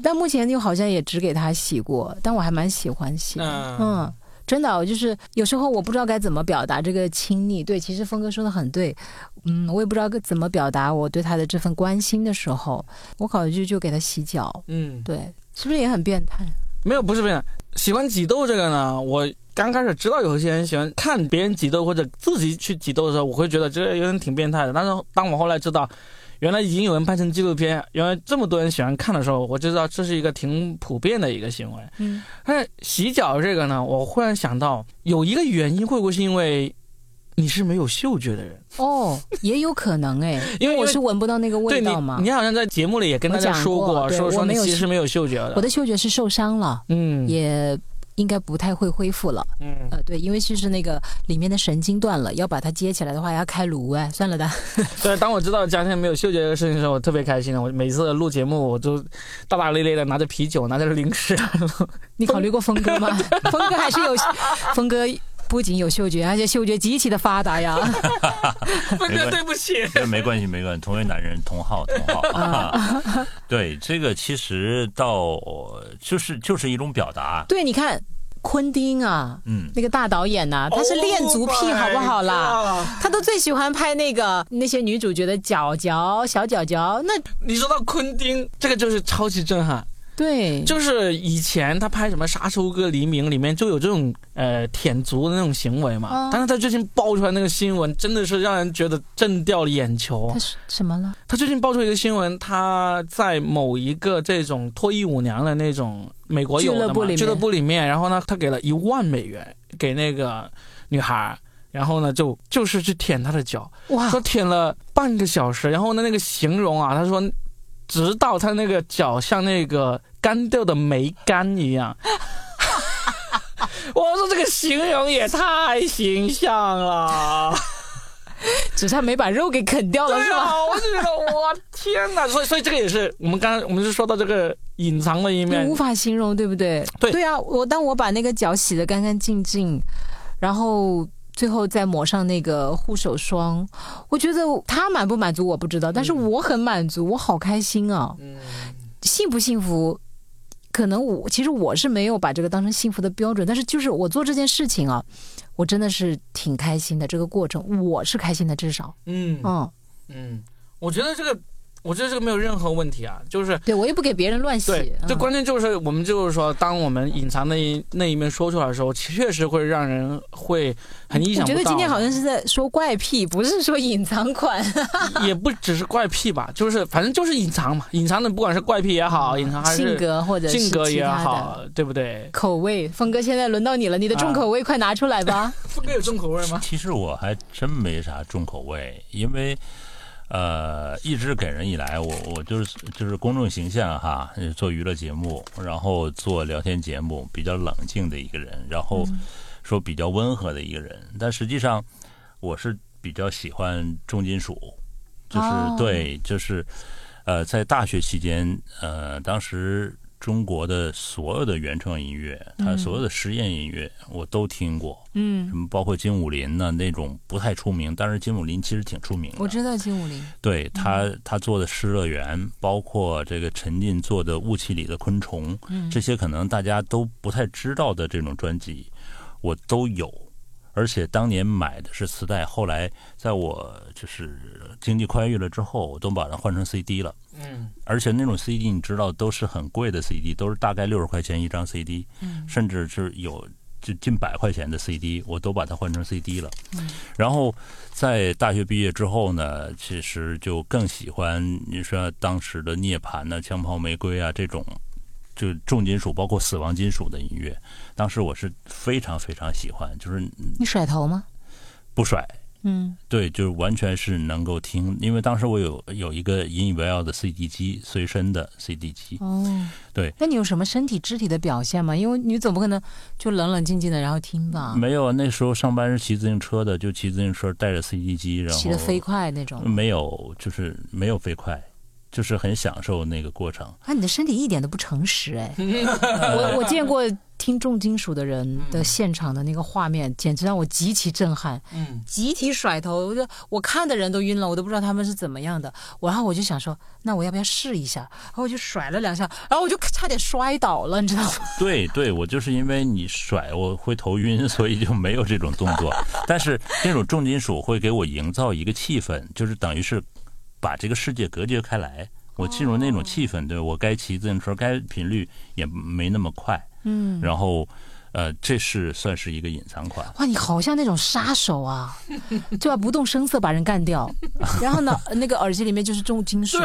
但目前又好像也只给他洗过，但我还蛮喜欢洗的。嗯嗯，真的，我就是有时候我不知道该怎么表达这个亲昵。对，其实峰哥说的很对，嗯，我也不知道该怎么表达我对他的这份关心的时候，我考虑就就给他洗脚。嗯，对，是不是也很变态？没有，不是不是，喜欢挤痘这个呢，我刚开始知道有些人喜欢看别人挤痘或者自己去挤痘的时候，我会觉得这个有点挺变态的。但是当我后来知道，原来已经有人拍成纪录片，原来这么多人喜欢看的时候，我就知道这是一个挺普遍的一个行为。嗯，但是洗脚这个呢，我忽然想到有一个原因，会不会是因为你是没有嗅觉的人？哦，也有可能哎，因为我是闻不到那个味道嘛，。你好像在节目里也跟大家说过对说说我没有嗅你其实没有嗅觉的。我的嗅觉是受伤了，嗯也应该不太会恢复了。嗯，呃，对，因为其实那个里面的神经断了，要把它接起来的话要开颅哎，算了的。对，当我知道家庭没有嗅觉这个事情的时候，我特别开心的。我每次录节目，我都大大咧咧的拿着啤酒，拿着零食，你考虑过峰哥吗？峰哥还是有，峰哥不仅有嗅觉，而且嗅觉极其的发达呀。峰哥对不起。没关系，没关系，同为男人，同好，同好。啊、对，这个其实到就是就是一种表达。对，你看昆汀啊，嗯，那个大导演呐、他是恋足癖，好不好啦？他都最喜欢拍那个那些女主角的脚脚、小脚脚。那你说到昆汀，这个就是超级震撼。对，就是以前他拍什么《杀手哥黎明》里面就有这种呃舔足的那种行为嘛，哦但是他最近爆出来那个新闻，真的是让人觉得震掉了眼球他。是什么了？他最近爆出一个新闻，他在某一个这种脱衣舞娘的那种美国有的嘛俱乐部里面俱乐部里面，然后呢，他给了一万美元给那个女孩，然后呢就就是去舔她的脚，哇说舔了半个小时，然后呢那个形容啊，他说直到他那个脚像那个干掉的梅干一样。我说这个形容也太形象了。只差没把肉给啃掉了，是吧？我就觉得我天哪！所以，所以这个也是我们刚刚我们是说到这个隐藏的一面你无，法形容，对不对？对对啊，我当我把那个脚洗得干干净净，然后最后再抹上那个护手霜，我觉得他满不满足我不知道，但是我很满足，我好开心啊！嗯幸不幸福？可能我其实我是没有把这个当成幸福的标准，但是就是我做这件事情啊，我真的是挺开心的。这个过程我是开心的，至少，嗯嗯，嗯，我觉得这个，我觉得这个没有任何问题啊，就是对我也不给别人乱写对，，嗯关键就是我们就是说，当我们隐藏那一那一面说出来的时候，确实会让人会很意我想不到。我觉得今天好像是在说怪癖，不是说隐藏款。也不只是怪癖吧，就是反正就是隐藏嘛，隐藏的不管是怪癖也好，隐藏还是性格或者性格也好，对不对？口味。峰哥，现在轮到你了，你的重口味快拿出来吧。峰哥有重口味吗？其实我还真没啥重口味，因为呃，一直给人以来，我我就是就是公众形象哈，做娱乐节目，然后做聊天节目，比较冷静的一个人，然后说比较温和的一个人，但实际上我是比较喜欢重金属，就是、哦对，就是呃，在大学期间，呃，当时。中国的所有的原创音乐，它所有的实验音乐，我都听过。嗯，什么包括金武林呢那种不太出名，但是金武林其实挺出名的。我知道金武林。对他他做的《失乐园》，包括这个陈进做的《雾气里的昆虫》，嗯这些可能大家都不太知道的这种专辑，我都有。而且当年买的是磁带，后来在我就是经济宽裕了之后，我都把它换成 CD 了。嗯而且那种 CD 你知道都是很贵的 CD，都是大概六十块钱一张 CD，、甚至是有就近百块钱的 CD，我都把它换成 CD 了。嗯然后在大学毕业之后呢，其实就更喜欢你说当时的涅槃呐、枪炮玫瑰啊这种。就重金属，包括死亡金属的音乐，当时我是非常非常喜欢，就是你甩头吗？不甩，嗯，对，就是完全是能够听，因为当时我有有一个引以为傲的 CD 机，随身的 CD 机，哦，对。那你有什么身体肢体的表现吗？因为你总不可能就冷冷静静的然后听吧，没有，那时候上班是骑自行车的，就骑自行车带着 CD 机，然后骑得飞快那种。没有，就是没有飞快，就是很享受那个过程。啊，你的身体一点都不诚实哎！我我见过听重金属的人的现场的那个画面，简直让我极其震撼。嗯，集体甩头，我就我看的人都晕了，我都不知道他们是怎么样的。然后我就想说，那我要不要试一下？然后我就甩了两下，然后我就差点摔倒了，你知道吗？对对，我就是因为你甩我会头晕，所以就没有这种动作。但是那种重金属会给我营造一个气氛，就是等于是把这个世界隔绝开来。我进入那种气氛，对我该骑自行车，该频率也没那么快。嗯，然后，呃，这是算是一个隐藏款。哇，你好像那种杀手啊，就要不动声色把人干掉。然后呢，那个耳机里面就是重金属，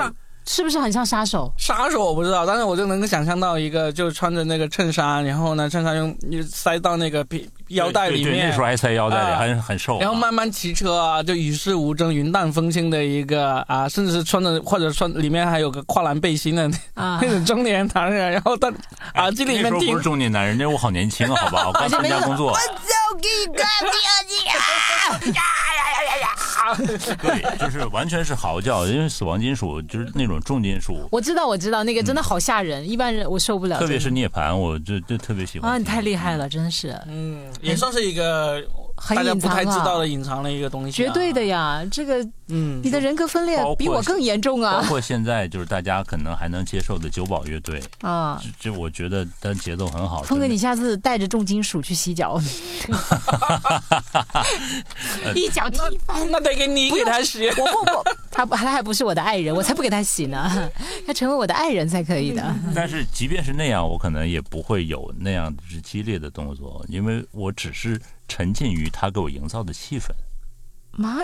是不是很像杀手？杀手我不知道，但是我就能够想象到一个，就穿着那个衬衫，然后呢，衬衫用塞到那个皮腰带里对对对面，那时候还塞腰带里，啊还很瘦啊。然后慢慢骑车啊，就与世无争、云淡风轻的一个啊，甚至是穿着或者穿里面还有个跨栏背心的啊 那种中年男人，然后他耳机里面不是中年男人，那我好年轻啊，好吧，我刚参加工作。就给你干掉 对，就是完全是嚎叫，因为死亡金属就是那种重金属，我知道，我知道，那个真的好吓人，一般人我受不了。特别是涅槃，我就就特别喜欢。啊，你太厉害了，真是嗯，也算是一个很大家不太知道的隐藏了一个东西、绝对的，呀！这个嗯你，的人格分裂比我更严重啊包啊括现在就是大家可能还能接受的九宝乐队，啊！这这我觉得它节奏很好。峰哥，你下次带着重金属去洗脚 一脚踢翻。那得给你给他洗。我不不，他不他还不是我的爱人，我才不给他洗呢，要成为我的爱人才可以的。但是即便是那样，我可能也不会有那样之激烈的动作，因为我只是沉浸于他给我营造的气氛。妈，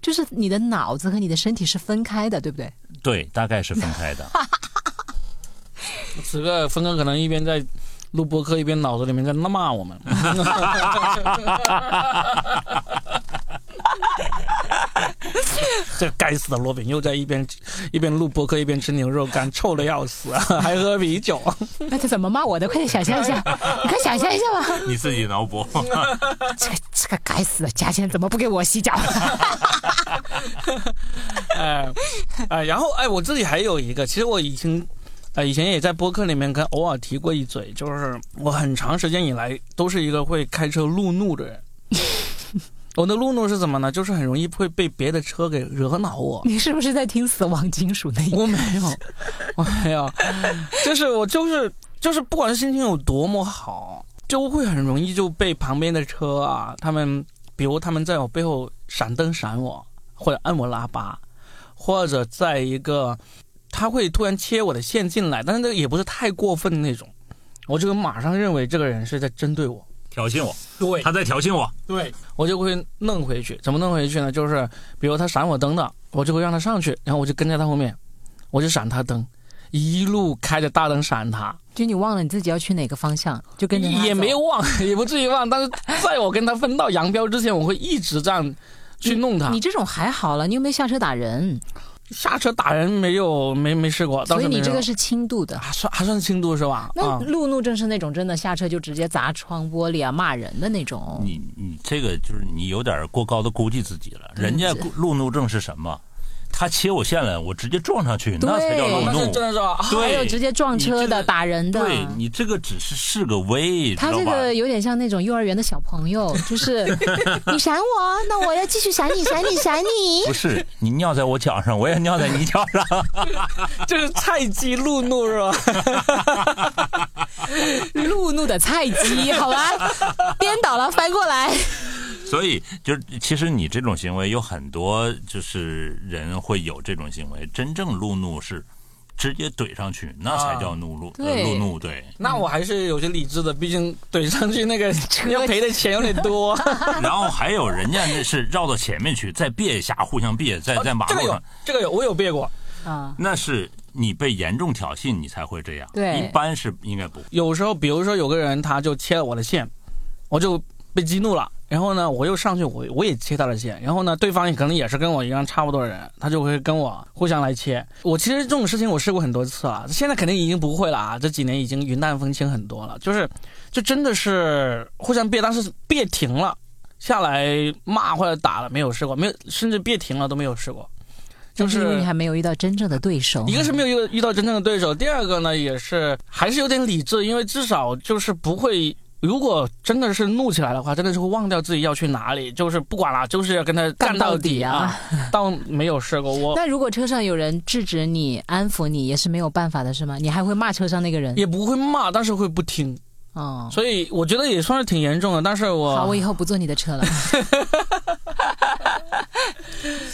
就是你的脑子和你的身体是分开的，对不对？对，大概是分开的。此刻峰哥可能一边在录播客，一边脑子里面在骂我们。这该死的罗宾又在一边一边录播客一边吃牛肉干，臭的要死，啊 还喝啤酒。那他怎么骂我的？快点想象一下，你快想象一下吧。你自己脑补。这个这个该死的价钱怎么不给我洗脚？哎哎，然后哎，我自己还有一个，其实我以前呃以前也在播客里面跟偶尔提过一嘴，就是我很长时间以来都是一个会开车路怒的人。我的路怒是什么呢？就是很容易会被别的车给惹恼我。你是不是在听死亡金属那一？我没有，我没有，就是我就是就是，不管是心情有多么好，就会很容易就被旁边的车啊，他们比如他们在我背后闪灯闪我，或者按我喇叭，或者在一个他会突然切我的线进来，但是那个也不是太过分的那种，我就马上认为这个人是在针对我。挑衅我，对他在挑衅我。对，我就会弄回去。怎么弄回去呢？就是比如他闪我灯的，我就会让他上去，然后我就跟在他后面，我就闪他灯，一路开着大灯闪他，就你忘了你自己要去哪个方向，就跟着他也没忘，也不至于忘。但是在我跟他分道扬镳之前，我会一直这样去弄他。你这种还好了，你又没下车打人，下车打人没有，没没试过。所以你这个是轻度的。还算还算轻度是吧？那啊，路怒症是那种真的下车就直接砸窗玻璃啊、骂人的那种。你你这个就是你有点过高的估计自己了。人家路怒症是什么？他切我线了，我直接撞上去，那才叫路怒。真的是吧？啊对还有直接撞车的、这个打人的。对你这个只是是个威，他这？个有点像那种幼儿园的小朋友，就是你闪我，那我要继续闪你，闪你，闪你。不是你尿在我脚上，我也尿在你脚上。这是菜鸡路怒是吧？路怒的菜鸡，好吧，颠倒了，翻过来。所以，就是其实你这种行为有很多，就是人会有这种行为。真正路怒是直接怼上去，那才叫怒路。呃，对路怒对。那我还是有些理智的，毕竟怼上去那个要赔的钱有点多。然后还有人家那是绕到前面去，再别一下，互相别，在在马这个有路上，，这个有，我有别过。啊，那是你被严重挑衅，你才会这样。对一般是应该不会。有时候，比如说有个人他就切了我的线，我就被激怒了。然后呢，我又上去，我我也切他的线。然后呢，对方可能也是跟我一样差不多的人，他就会跟我互相来切。我其实这种事情我试过很多次了，现在肯定已经不会了啊。这几年已经云淡风轻很多了，就是就真的是互相别，但是别停了，下来骂或者打了没有试过，没有，甚至别停了都没有试过。就是因为你还没有遇到真正的对手。一个是没有遇遇到真正的对手，第二个呢也是还是有点理智，因为至少就是不会。如果真的是怒起来的话，真的是会忘掉自己要去哪里，就是不管了，就是要跟他干到到底啊啊！倒没有试过，我 那如果车上有人制止你、安抚你，也是没有办法的，是吗？你还会骂车上那个人？也不会骂，但是会不听，哦，所以我觉得也算是挺严重的。但是我好，我以后不坐你的车了。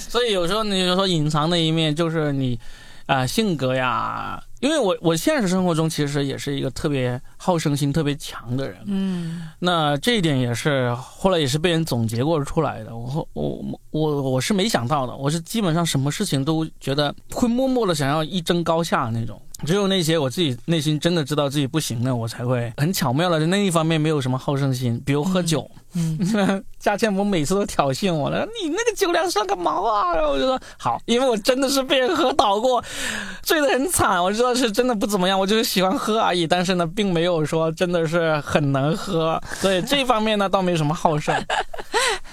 所以有时候你就说隐藏的一面就是你，啊、性格呀，因为我我现实生活中其实也是一个特别好胜心特别强的人，嗯，那这一点也是后来也是被人总结过出来的。我后我我我是没想到的，我是基本上什么事情都觉得会默默的想要一争高下那种。只有那些我自己内心真的知道自己不行的，我才会很巧妙的在那一方面没有什么好胜心，比如喝酒。嗯，佳倩我每次都挑衅我了，你那个酒量算个毛啊！然后我就说好，因为我真的是被人喝倒过，醉得很惨，我知道是真的不怎么样，我就是喜欢喝而已。但是呢，并没有说真的是很能喝，所以这方面呢倒没什么好胜。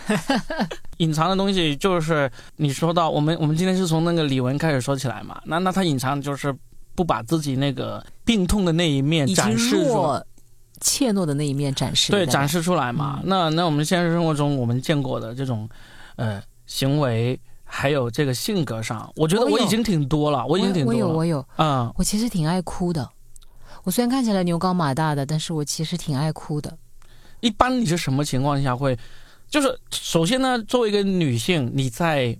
隐藏的东西就是你说到我们，我们今天是从那个李玟开始说起来嘛，那那他隐藏就是不把自己那个病痛的那一面展示出来。怯懦的那一面展示。对，展。示出来嘛。嗯那那我们现实生活中我们见过的这种，呃，行为还有这个性格上，我觉得我已经挺多了，我已经挺我有，多了。我有，嗯，我其实挺爱哭的。我虽然看起来牛高马大的，但是我其实挺爱哭的。一般你是什么情况下会？就是首先呢，作为一个女性，你在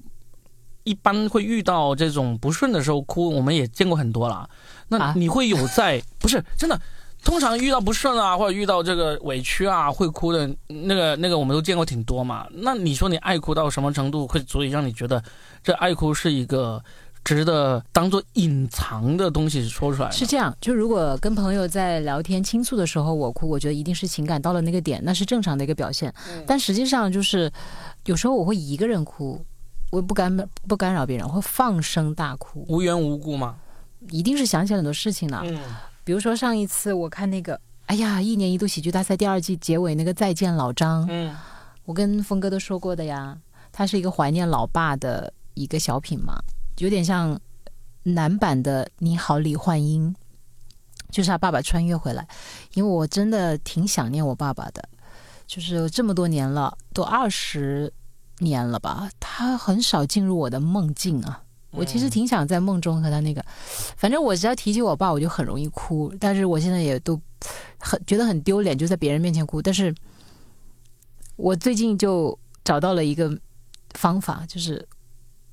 一般会遇到这种不顺的时候哭，我们也见过很多了。那啊你会有在、不是真的？通常遇到不顺啊，或者遇到这个委屈啊，会哭的那个那个，我们都见过挺多嘛。那你说你爱哭到什么程度，会足以让你觉得这爱哭是一个值得当做隐藏的东西说出来？是这样，就如果跟朋友在聊天倾诉的时候，我哭，我觉得一定是情感到了那个点，那是正常的一个表现。嗯但实际上就是，有时候我会一个人哭，我也不干不干扰别人，我会放声大哭，无缘无故吗。一定是想起了很多事情了。嗯。比如说上一次我看那个，哎呀，一年一度喜剧大赛第二季结尾那个再见老张，嗯。我跟峰哥都说过的呀，他是一个怀念老爸的一个小品嘛，有点像男版的《你好，李焕英》，就是他爸爸穿越回来。因为我真的挺想念我爸爸的，就是这么多年了，都二十年了吧，他很少进入我的梦境啊。我其实挺想在梦中和他那个，反正我只要提起我爸，我就很容易哭。但是我现在也都很觉得很丢脸，就在别人面前哭。但是我最近就找到了一个方法，就是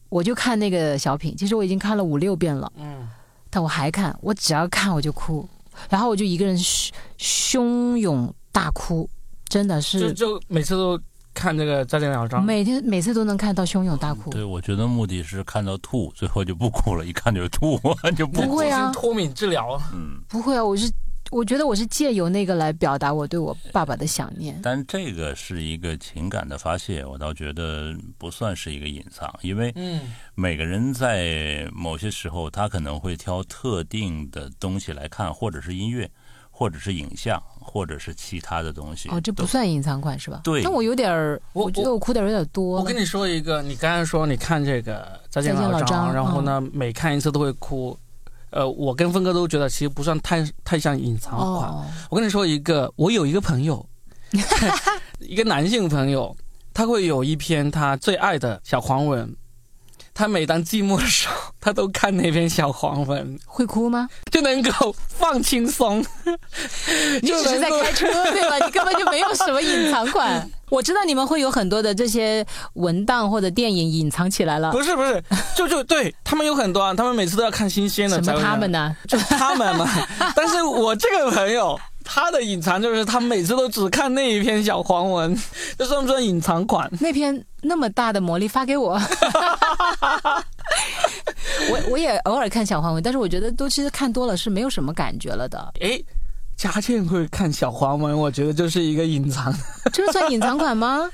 我就看那个小品，其实我已经看了五六遍了，嗯，但我还看，我只要看我就哭，然后我就一个人汹汹涌大哭，真的就是就每次都看这个再见老张。每天每次都能看到汹涌大哭。对，我觉得目的是看到吐，最后就不哭了，一看就吐，就不。不会啊脱敏治疗。嗯，不会啊，我是我觉得我是借由那个来表达我对我爸爸的想念。但这个是一个情感的发泄，我倒觉得不算是一个隐藏，因为嗯每个人在某些时候，他可能会挑特定的东西来看，或者是音乐，或者是影像，或者是其他的东西。哦，这不算隐藏款是吧？对但我有点儿，我我觉得我哭点有点多了。我跟你说一个，你刚才说你看这个《再见老张》，然后呢，每看一次都会哭。呃，我跟峰哥都觉得其实不算太太像隐藏款。哦，我跟你说一个，我有一个朋友，一个男性朋友，他会有一篇他最爱的小黄文。他每当寂寞的时候，他都看那篇小黄文，会哭吗？就能够放轻松。你只是在开车对吧？你根本就没有什么隐藏款。我知道你们会有很多的这些文档或者电影隐藏起来了。不是不是，就就对他们有很多啊，他们每次都要看新鲜的什。么他们呢？就他们嘛。但是我这个朋友，他的隐藏就是他每次都只看那一篇小黄文，这算不算隐藏款？那篇那么大的魔力发给我。我我也偶尔看小黄文，但是我觉得都其实看多了是没有什么感觉了的。诶，佳倩会看小黄文，我觉得就是一个隐藏，这算隐藏款吗？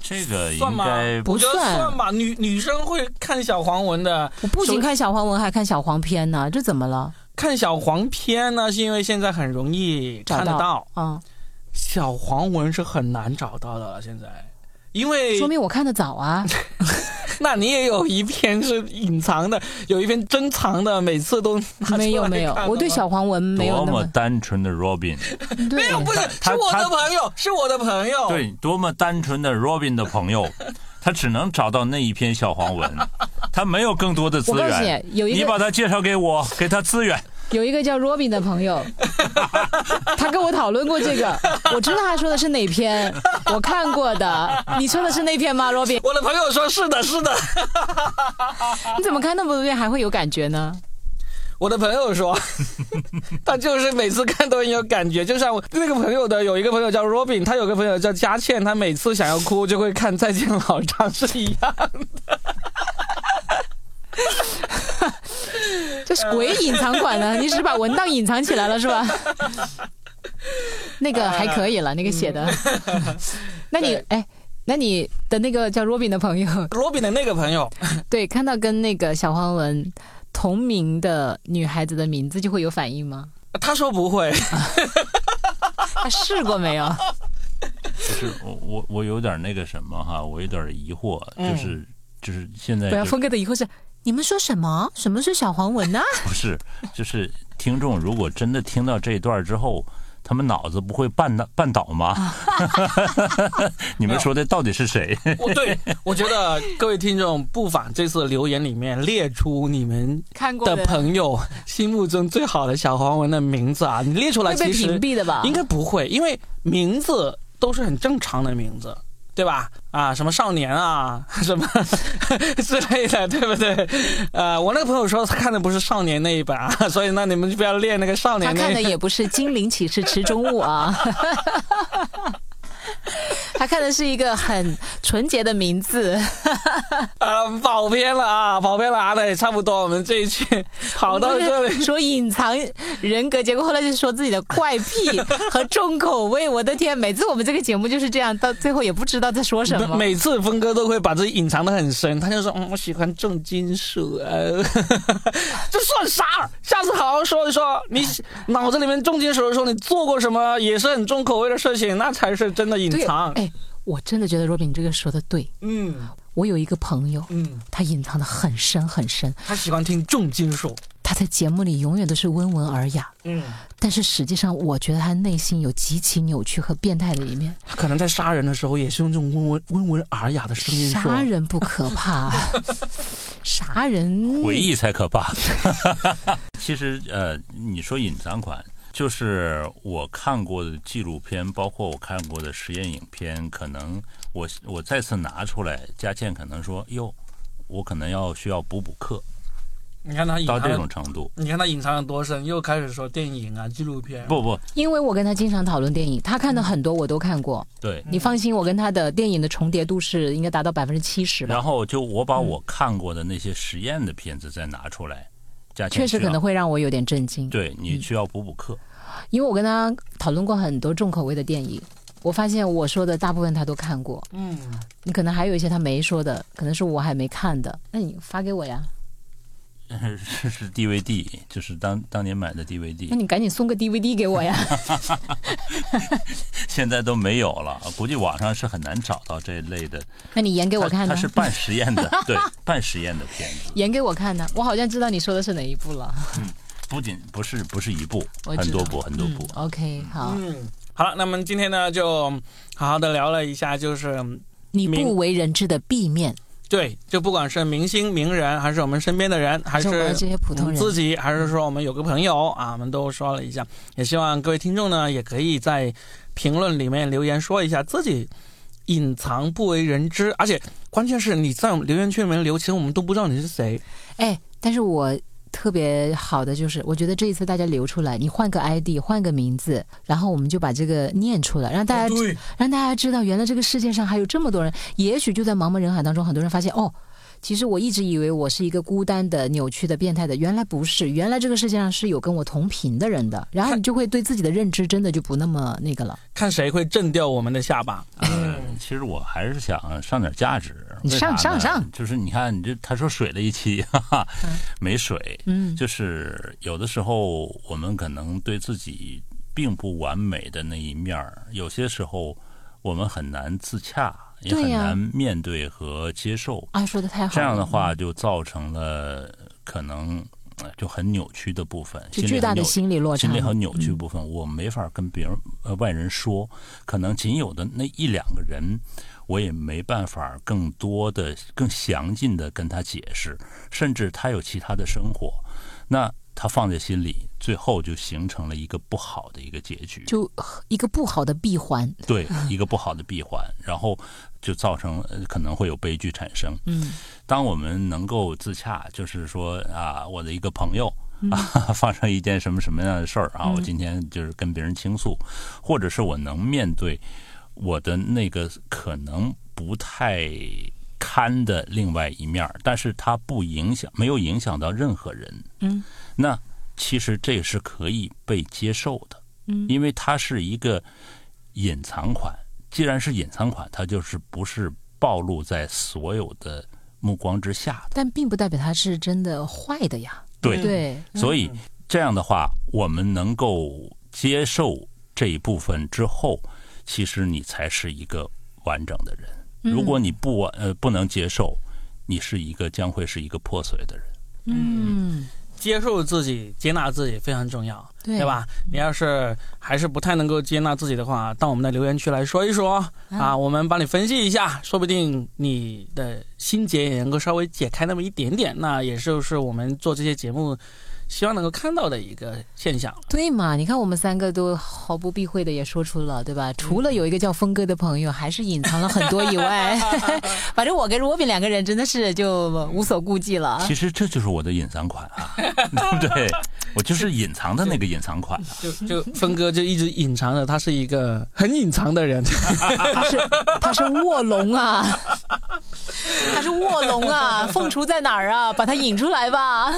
这个算吗？应该不我觉得算算吧。女女生会看小黄文的，我不仅看小黄文，还看小黄片呢，这怎么了？看小黄片呢，是因为现在很容易看得到，嗯，小黄文是很难找到的了。现在，因为说明我看的早啊。那你也有一篇是隐藏的，有一篇珍藏的，每次都没有没有 我对小黄文没有多么那么单纯的 Robin，没有，不是，是我的朋友，是我的朋友。，对，多么单纯的 Robin 的朋友，他只能找到那一篇小黄文，他没有更多的资我告诉源。你，有一你把他介绍给我，给他资源。有一个叫 Robin 的朋友，他跟我讨论过这个，我知道他说的是哪篇，我看过的。你说的是那篇吗，Robin？我的朋友说是的，是的。你怎么看那么多遍还会有感觉呢？我的朋友说，他就是每次看都很有感觉，就像我那个朋友的有一个朋友叫 Robin，他有个朋友叫佳倩，他每次想要哭就会看《再见老张》是一样的。这是鬼隐藏款呢？你只是把文档隐藏起来了是吧？那个还可以了，那个写的。那你对哎，那你的那个叫 Robin 的朋友，Robin 的那个朋友，对，看到跟那个小黄文同名的女孩子的名字就会有反应吗？他说不会，他试过没有？就是我我我有点那个什么哈，我有点疑惑，就是就是现在不要就峰哥的疑惑是：你们说什么？什么是小黄文呢？不是就是听众如果真的听到这一段之后。他们脑子不会绊倒绊倒吗？你们说的到底是谁？我对我觉得各位听众不妨这次留言里面列出你们看过的朋友心目中最好的小黄文的名字啊，你列出来其实屏蔽的吧？应该不会，因为名字都是很正常的名字，对吧？啊，什么少年啊，什么之类的，对不对？呃，我那个朋友说他看的不是少年那一本啊，所以那你们就不要练那个少年那一 看的也不是《精灵启示池中物》啊，他看的是一个很纯洁的名字。啊，跑偏了啊，跑偏了啊，那也差不多，我们这一期 跑到这里。说隐藏人格，结果后来就说自己的怪癖和重口味。我的天，每次我们这个节目就是这样，到最后也不知道在说什么。每次峰哥都会把自己隐藏的很深，他就说：“嗯，我喜欢重金属，呃，这算啥？下次好好说一说，你脑子里面重金属的时候，你做过什么也是很重口味的事情，那才是真的隐，藏。哎，我真的觉得 Robin 你这个说的对。嗯我有一个朋友，嗯，他隐藏的很深很深，他喜欢听重金属。他在节目里永远都是温文尔雅，嗯，但是实际上我觉得他内心有极其扭曲和变态的一面。他可能在杀人的时候也是用这种温文温文尔雅的声音说。杀人不可怕，杀人回忆才可怕。其实呃，你说隐藏款，就是我看过的纪录片，包括我看过的实验影片，可能我我再次拿出来，佳倩可能说哟，我可能要需要补补课，你看他隐藏到这种，程度。你看他隐藏的多深，又开始说电影啊、纪录片。不不，因为我跟他经常讨论电影，他看的很多我都看过。对。你放心，我跟他的电影的重叠度是应该达到百分之七十然。后就我把我看过的那些实验的片子再拿出来，确实可能会让我有点震惊，对你需要补补课。因为我跟他讨论过很多重口味的电影，我发现我说的大部分他都看过，嗯，你可能还有一些他没说的，可能是我还没看的，那你发给我呀，是是 DVD，就是当当年买的 DVD，那你赶紧送个 DVD 给我呀。现在都没有了，估计网上是很难找到这一类的。那你演给我看呢它它？是半实验的，对，半实验的片子，演给我看呢？我好像知道你说的是哪一部了。嗯不仅不是不是一部，很多部很多部。嗯 OK，好，嗯，好了，那么今天呢，就好好的聊了一下，就是你不为人知的 B 面，对，就不管是明星名人，还是我们身边的人，还是这些普通人自己，还是说我们有个朋友啊，我们都说了一下，也希望各位听众呢，也可以在评论里面留言说一下自己隐藏不为人知，而且关键是你在留言区里面留，其实我们都不知道你是谁。哎，但是我特别好的就是，我觉得这一次大家留出来，你换个 ID，换个名字，然后我们就把这个念出来，让大家、对，让大家知道，原来这个世界上还有这么多人。也许就在茫茫人海当中，很多人发现哦。其实我一直以为我是一个孤单的、扭曲的、变态的，原来不是，原来这个世界上是有跟我同频的人的，然后你就会对自己的认知真的就不那么那个了。看谁会震掉我们的下巴。嗯，其实我还是想上点价值。你上上上就是你看，你这他说水了一期，哈哈，没水。嗯，就是有的时候我们可能对自己并不完美的那一面儿，有些时候我们很难自洽，也很难面对和接受。啊，说的太好了。这样的话，就造成了可能呃就很扭曲的部分，就巨大的心理很扭心理落差心理很扭曲部分，我没法跟别人呃外人说，可能仅有的那一两个人，我也没办法更多的、更详尽的跟他解释，甚至他有其他的生活，那他放在心里，最后就形成了一个不好的一个结局。就一个不好的闭环。对一个不好的闭环，然后就造成呃可能会有悲剧产生。嗯，当我们能够自洽，就是说啊，我的一个朋友嗯啊 发生一件什么什么样的事儿啊，我今天就是跟别人倾诉，或者是我能面对我的那个可能不太堪的另外一面，但是它不影响，没有影响到任何人。嗯，那其实这是可以被接受的。嗯，因为它是一个隐藏款，既然是隐藏款，它就是不是暴露在所有的目光之下的。但并不代表它是真的坏的呀。对，对，所以这样的话，我们能够接受这一部分之后，其实你才是一个完整的人。如果你不完呃不能接受，你是一个将会是一个破碎的人。嗯，接受自己、接纳自己非常重要，对对吧？你要是还是不太能够接纳自己的话，到我们的留言区来说一说啊，我们帮你分析一下，说不定你的心结也能够稍微解开那么一点点。那也就是我们做这些节目希望能够看到的一个现象。对嘛？你看我们三个都毫不避讳的也说出了，对吧？除了有一个叫峰哥的朋友，还是隐藏了很多以外，反正我跟罗宾两个人真的是就无所顾忌了。其实这就是我的隐藏款啊，对 不对？我就是隐藏的那个隐藏款啊。就就峰哥就一直隐藏着，他是一个很隐藏的人。他是他是卧龙啊，他是卧龙啊，凤雏在哪儿啊？把他引出来吧。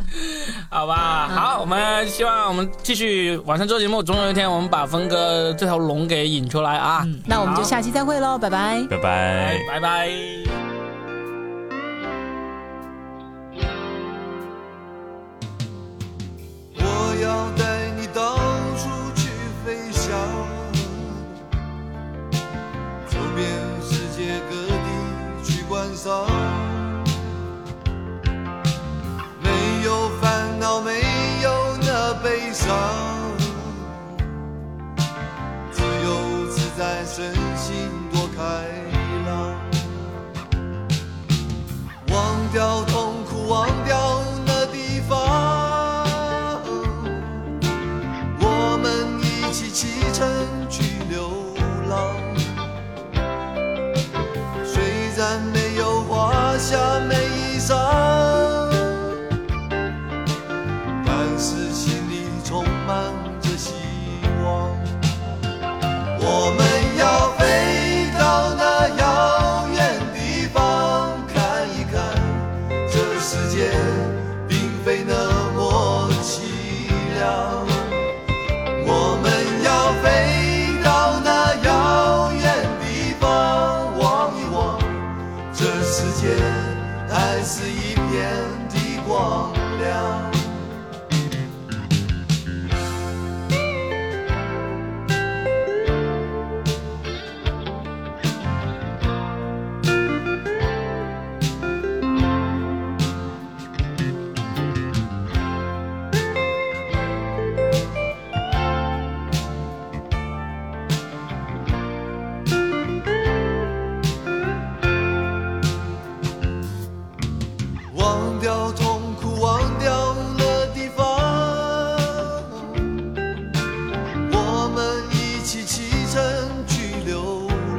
好吧，好，我们希望我们继续晚上做节目，总有一天我们把峰哥这条龙给引出来啊！那我们就下期再会喽，拜拜。拜拜。拜拜。我要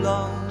long